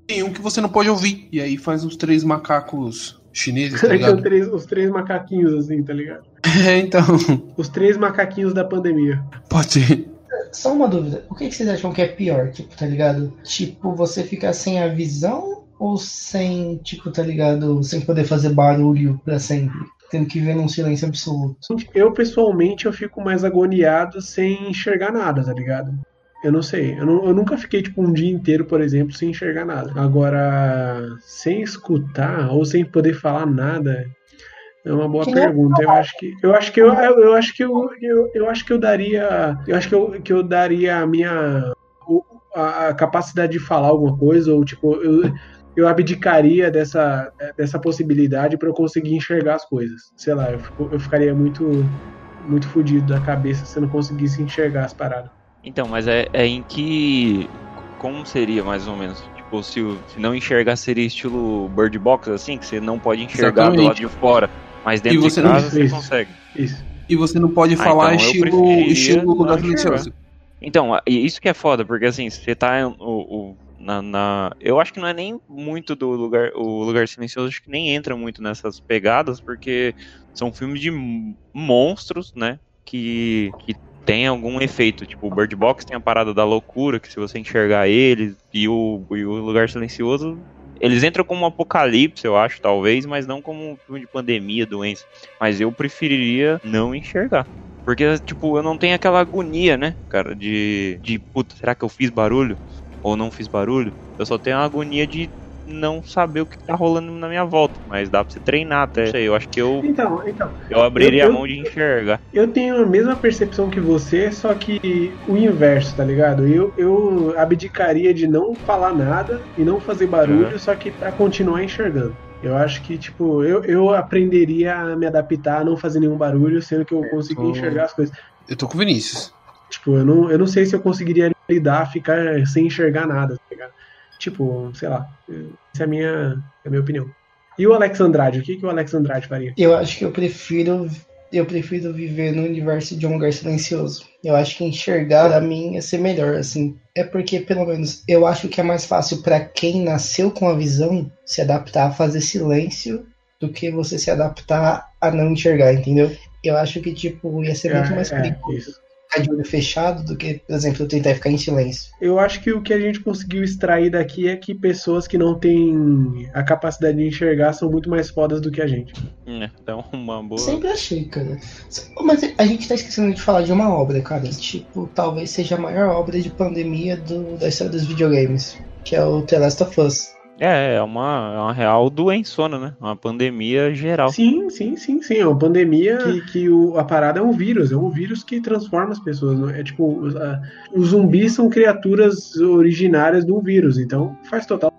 Tem um que você não pode ouvir. E aí faz uns três macacos chineses, tá São ligado? três, os três macaquinhos assim, tá ligado? É, então. Os três macaquinhos da pandemia. Pode ser. Só uma dúvida, o que que vocês acham que é pior, tipo, tá ligado? Tipo, você ficar sem a visão ou sem, tipo, tá ligado? Sem poder fazer barulho pra sempre? Tendo que ver num silêncio absoluto. Eu, pessoalmente, eu fico mais agoniado sem enxergar nada, tá ligado? Eu não sei. Eu, não- eu nunca fiquei, tipo, um dia inteiro, por exemplo, sem enxergar nada. Agora, sem escutar ou sem poder falar nada, é uma boa Que nem pergunta. Eu acho que eu acho que eu, eu, eu acho que eu, eu, eu acho que eu daria, eu acho que eu, que eu daria a minha a, a capacidade de falar alguma coisa ou tipo eu eu abdicaria dessa, dessa possibilidade para eu conseguir enxergar as coisas. Sei lá, eu, fico- eu ficaria muito muito fodido da cabeça se eu não conseguisse enxergar as paradas. Então, mas é, é em que. Como seria mais ou menos? Tipo, se, se não enxergar seria estilo Bird Box, assim, que você não pode enxergar do lado Exatamente. de fora. Mas dentro E você de não- casa você Isso. consegue. Isso. E você não pode Ah, falar então estilo, estilo não da. Então, isso que é foda, porque assim, você tá o, o- na, na- Eu acho que não é nem muito do lugar. O lugar silencioso acho que nem entra muito nessas pegadas, porque são filmes de monstros, né? Que, que tem algum efeito. Tipo, o Bird Box tem a parada da loucura, que se você enxergar eles, e o, e o lugar silencioso. Eles entram como um apocalipse, eu acho, talvez, mas não como um filme de pandemia, doença. Mas eu preferiria não enxergar. Porque, tipo, eu não tenho aquela agonia, né, cara, de, de puta, será que eu fiz barulho? Ou não fiz barulho? Eu só tenho a agonia de não saber o que tá rolando na minha volta. Mas dá pra você treinar até. Não sei, eu acho que eu, Então, então, eu abriria Eu- eu- a mão de enxergar. eu tenho a mesma percepção que você, só que o inverso, tá ligado? Eu, eu abdicaria de não falar nada e não fazer barulho, só que pra continuar enxergando. Eu acho que, tipo, eu, eu aprenderia a me adaptar a não fazer nenhum barulho, sendo que eu consegui tô- enxergar as coisas. Eu tô com o Vinícius. Tipo, eu não, eu não sei se eu conseguiria lidar, ficar sem enxergar nada, tá? Tipo, sei lá. Essa é a minha, é a minha opinião. E o Alex Andrade? O que, que o Alex Andrade faria? Eu acho que eu prefiro. Eu prefiro viver no universo de um lugar silencioso. Eu acho que enxergar a mim ia ser melhor, assim. É porque, pelo menos, eu acho que é mais fácil pra quem nasceu com a visão se adaptar a fazer silêncio do que você se adaptar a não enxergar, entendeu? Eu acho que, tipo, ia ser muito mais É, é, perigoso isso. Ficar de olho fechado do que, por exemplo, eu tentar ficar em silêncio. Eu acho que o que a gente conseguiu extrair daqui é que pessoas que não têm a capacidade de enxergar são muito mais fodas do que a gente. É, então, uma boa. Sempre achei, cara. Mas a gente tá esquecendo de falar de uma obra, cara. Tipo, talvez seja a maior obra de pandemia do- da história dos videogames. Que é o The Last of Us. É, é uma, é uma real doençona, né? Uma pandemia geral. Sim, sim, sim, sim. É uma pandemia que, que o- a parada é um vírus. É um vírus que transforma as pessoas. não É tipo, os, a- os zumbis são criaturas originárias de um vírus. Então faz total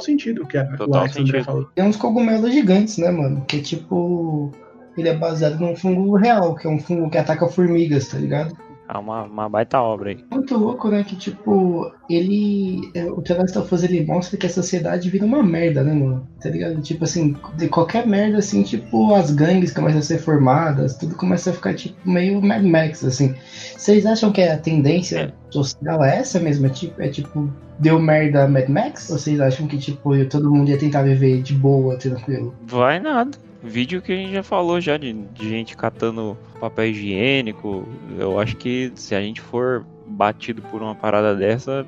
sentido o que a, o Total Alex André sentido. falou. Tem uns cogumelos gigantes, né, mano? Que tipo. Ele é baseado num fungo real, que é um fungo que ataca formigas, tá ligado? É uma, uma baita obra aí. Muito louco, né? Que tipo, ele. é, O The Last of Us ele mostra que a sociedade vira uma merda, né, mano? Tá ligado? Tipo assim, de qualquer merda, assim, tipo, as gangues começam a ser formadas, tudo começa a ficar, tipo, meio Mad Max, assim. Vocês acham que a tendência social é essa mesmo? É tipo, é tipo, deu merda Mad Max? Ou vocês acham que, tipo, todo mundo ia tentar viver de boa, tranquilo? Vai nada. Vídeo que a gente já falou já de, de gente catando papel higiênico. Eu acho que se a gente for batido por uma parada dessa,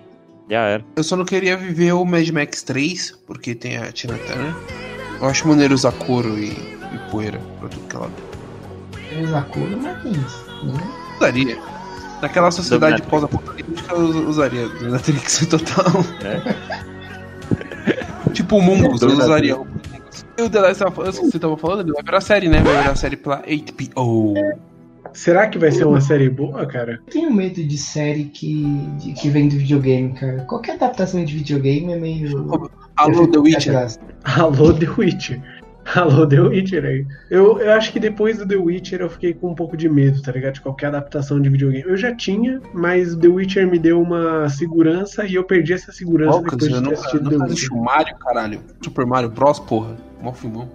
já era. Eu só não queria viver o Mad Max 3, porque tem a Tina Turner. Eu acho maneiro usar couro e, e poeira pra tudo que ela Eles acordam, mas que isso? Né? usaria. Naquela sociedade pós-apocalíptica, eu usaria Dominatrix total. É. tipo o Mungus, eu usaria. E o The Last of Us, que você tava falando, ele vai virar série, né? Vai virar série pela HBO. Será que vai ser uma série boa, cara? Eu tenho medo de série que, de- que vem do videogame, cara. Qualquer adaptação de videogame é meio. Alô, The Witcher. Alô, The Witcher. Alô, The Witcher aí. Eu, eu acho que depois do The Witcher eu fiquei com um pouco de medo, tá ligado? De qualquer adaptação de videogame. Eu já tinha, mas The Witcher me deu uma segurança e eu perdi essa segurança Lucas, depois de ter nunca, assistido The nunca Witcher. Mario, caralho. Super Mario Bros, porra. Mó filmão.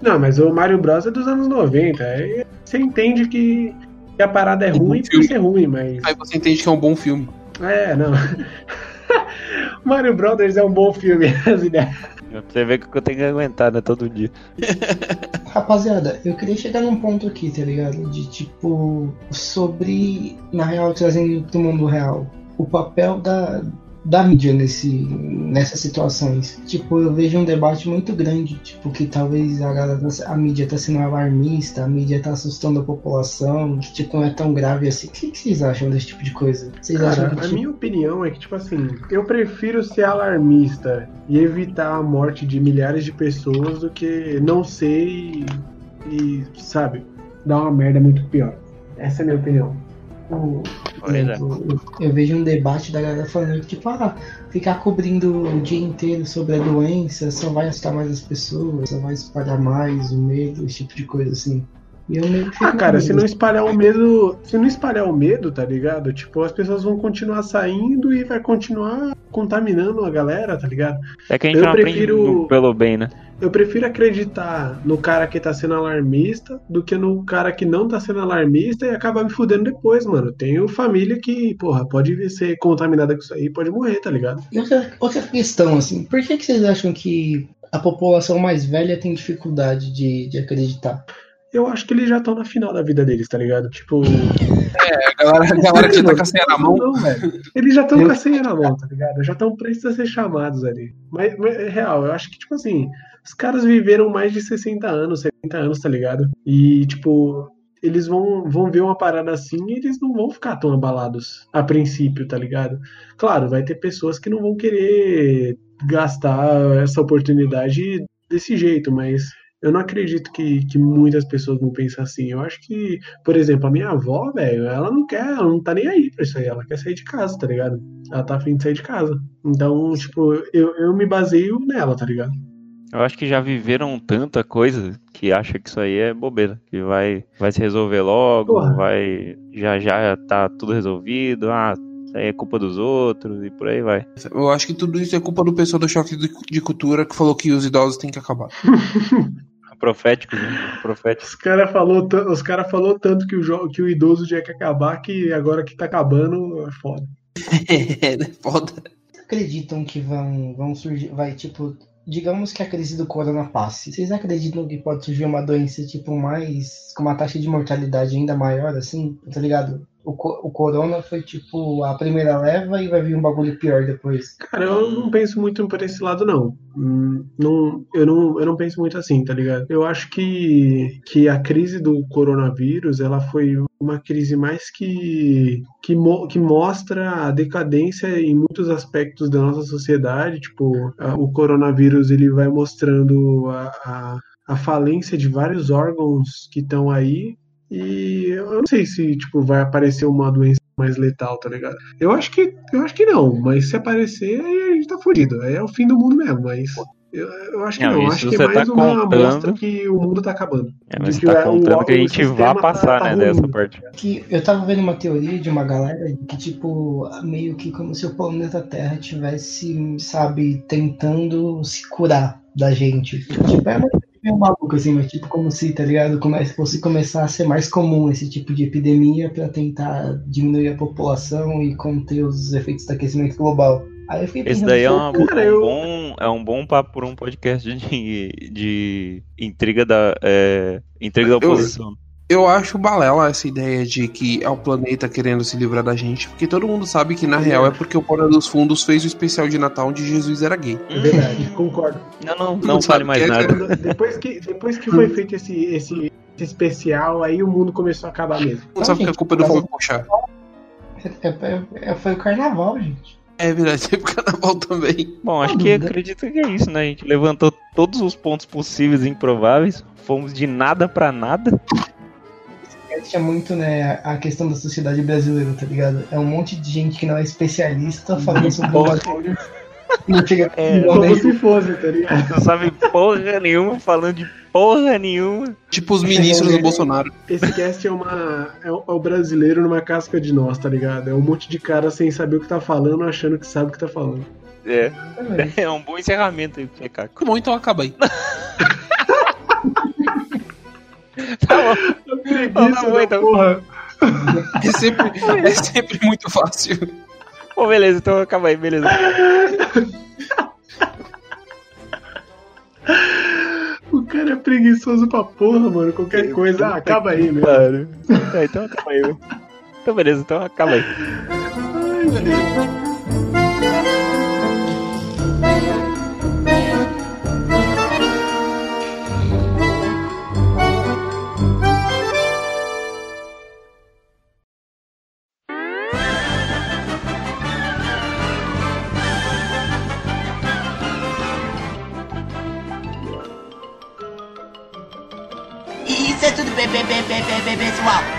Não, mas o Mario Bros é dos anos 90. Aí você entende que, a parada é Um ruim por ser ruim, mas. Aí você entende que é um bom filme. É, não. Mario Brothers é um bom filme, as ideias. Você ver que eu tenho que aguentar, né? Todo dia. Rapaziada, eu queria chegar num ponto aqui, tá ligado? De tipo, sobre, na real, trazendo pro mundo real, o papel da, da mídia nesse, nessas situações. Tipo, eu vejo um debate muito grande, tipo, que talvez a, galera tá- a mídia tá sendo alarmista, a mídia tá assustando a população, que tipo, não é tão grave assim. O que, que vocês acham desse tipo de coisa? Vocês acham Cara, que, a tipo, minha opinião é que, tipo assim, eu prefiro ser alarmista e evitar a morte de milhares de pessoas do que não ser e, e, sabe, dar uma merda muito pior. Essa é a minha opinião. O- Pois é. eu, eu vejo um debate da galera falando que, tipo, ah, ficar cobrindo o dia inteiro sobre a doença só vai assustar mais as pessoas, só vai espalhar mais o medo, esse tipo de coisa assim. E eu meio que fico Ah, cara, se não espalhar o medo, se não espalhar o medo, tá ligado? Tipo, as pessoas vão continuar saindo e vai continuar contaminando a galera, tá ligado? É que a gente Eu não prefiro- aprende pelo bem, né? Eu prefiro acreditar no cara que tá sendo alarmista do que no cara que não tá sendo alarmista e acabar me fudendo depois, mano. Tenho família que, porra, pode ser contaminada com isso aí, pode morrer, tá ligado? E outra, outra questão, assim, por que, que vocês acham que a população mais velha tem dificuldade de, de acreditar? Eu acho que eles já estão na final da vida deles, tá ligado? Tipo. A galera, a galera que já tá com a senha na mão. Não, velho. Eles já estão Eu- com a senha na mão, tá ligado? Já estão prestes a ser chamados ali. Mas, mas, é real, eu acho que, tipo assim, os caras viveram mais de 60 anos, 70 anos, tá ligado? E, tipo, eles vão, vão ver uma parada assim e eles não vão ficar tão abalados a princípio, tá ligado? Claro, vai ter pessoas que não vão querer gastar essa oportunidade desse jeito, mas eu não acredito que, que muitas pessoas vão pensar assim. Eu acho que, por exemplo, a minha avó, velho, ela não quer, ela não tá nem aí pra isso aí, ela quer sair de casa, tá ligado? Ela tá afim de sair de casa. Então, tipo, eu, eu me baseio nela, tá ligado? Eu acho que já viveram tanta coisa que acha que isso aí é bobeira. Que vai, vai se resolver logo, Porra. vai. Já já tá tudo resolvido. Ah, isso aí é culpa dos outros e por aí vai. Eu acho que tudo isso é culpa do pessoal do choque de, cultura que falou que os idosos têm que acabar. Profético, né? Profético. Os caras falou, os cara falou tanto que o, que o idoso tinha que acabar que agora que tá acabando é foda. É, né? Foda. acreditam que vão, vão surgir, vai tipo, digamos que a crise do corona passe. Vocês acreditam que pode surgir uma doença tipo mais com uma taxa de mortalidade ainda maior assim, tá ligado? O, o corona foi tipo a primeira leva e vai vir um bagulho pior depois. Cara, eu não penso muito por esse lado, não. Hum, não, eu, não eu não penso muito assim, tá ligado? Eu acho que, que a crise do coronavírus, ela foi uma crise mais que, que, mo- que mostra a decadência em muitos aspectos da nossa sociedade. Tipo, a- o coronavírus, ele vai mostrando a, a, a falência de vários órgãos que estão aí. E eu não sei se, tipo, vai aparecer uma doença mais letal, tá ligado? Eu acho que eu acho que não, mas se aparecer, aí a gente tá fudido. Aí é o fim do mundo mesmo, mas Eu, eu acho que Não, não. acho que é você mais tá uma contando- amostra que o mundo tá acabando. É, mas você que tá contando que a gente vai tá- passar, tá né, ruim. dessa parte. Que eu tava vendo uma teoria de uma galera que, tipo, meio que como se o planeta Terra tivesse, sabe, tentando se curar da gente. Tipo, é muito meio maluco, assim, mas tipo, como se, tá ligado? Come- fosse começar a ser mais comum esse tipo de epidemia pra tentar diminuir a população e conter os efeitos do aquecimento global. Aí eu fiquei Esse pensando, daí é, uma- cara, um eu- bom, é um bom papo por um podcast de, de intriga da, é, intriga da oposição. Eu acho balela essa ideia de que é o planeta querendo se livrar da gente, porque todo mundo sabe que na real é porque o Porta dos Fundos fez o especial de Natal onde Jesus era gay. É verdade, concordo. Não, não, Não não fale mais é que nada. Depois que, depois que foi feito esse, esse, esse especial, aí o mundo começou a acabar mesmo. Não sabe que a culpa é do Fábio Pochá. é- é- é- foi o carnaval, gente. É verdade, teve carnaval também. Bom, acho Não que acredito que é isso, né? A gente levantou todos os pontos possíveis e improváveis, fomos de nada pra nada. É muito, né, a questão da sociedade brasileira, tá ligado? É um monte de gente que não é especialista falando sobre o bagulho. Não chega É, não, Como né? se fosse, tá ligado? Não sabe porra nenhuma, falando de porra nenhuma. Tipo os ministros do Bolsonaro. Esse cast é, uma, é, o, é o brasileiro numa casca de nós, tá ligado? É um monte de cara sem saber o que tá falando, achando que sabe o que tá falando. É, é um bom encerramento aí pro Caco. Bom, então acaba aí. Tá bom. Preguiça bom, então. porra. É sempre, é sempre muito fácil. Bom, beleza, então acaba aí, beleza. O cara é preguiçoso pra porra, mano. Qualquer coisa, ah, acaba aí, meu. Claro. É, então acaba aí. Então beleza, então acaba aí. Isso é tudo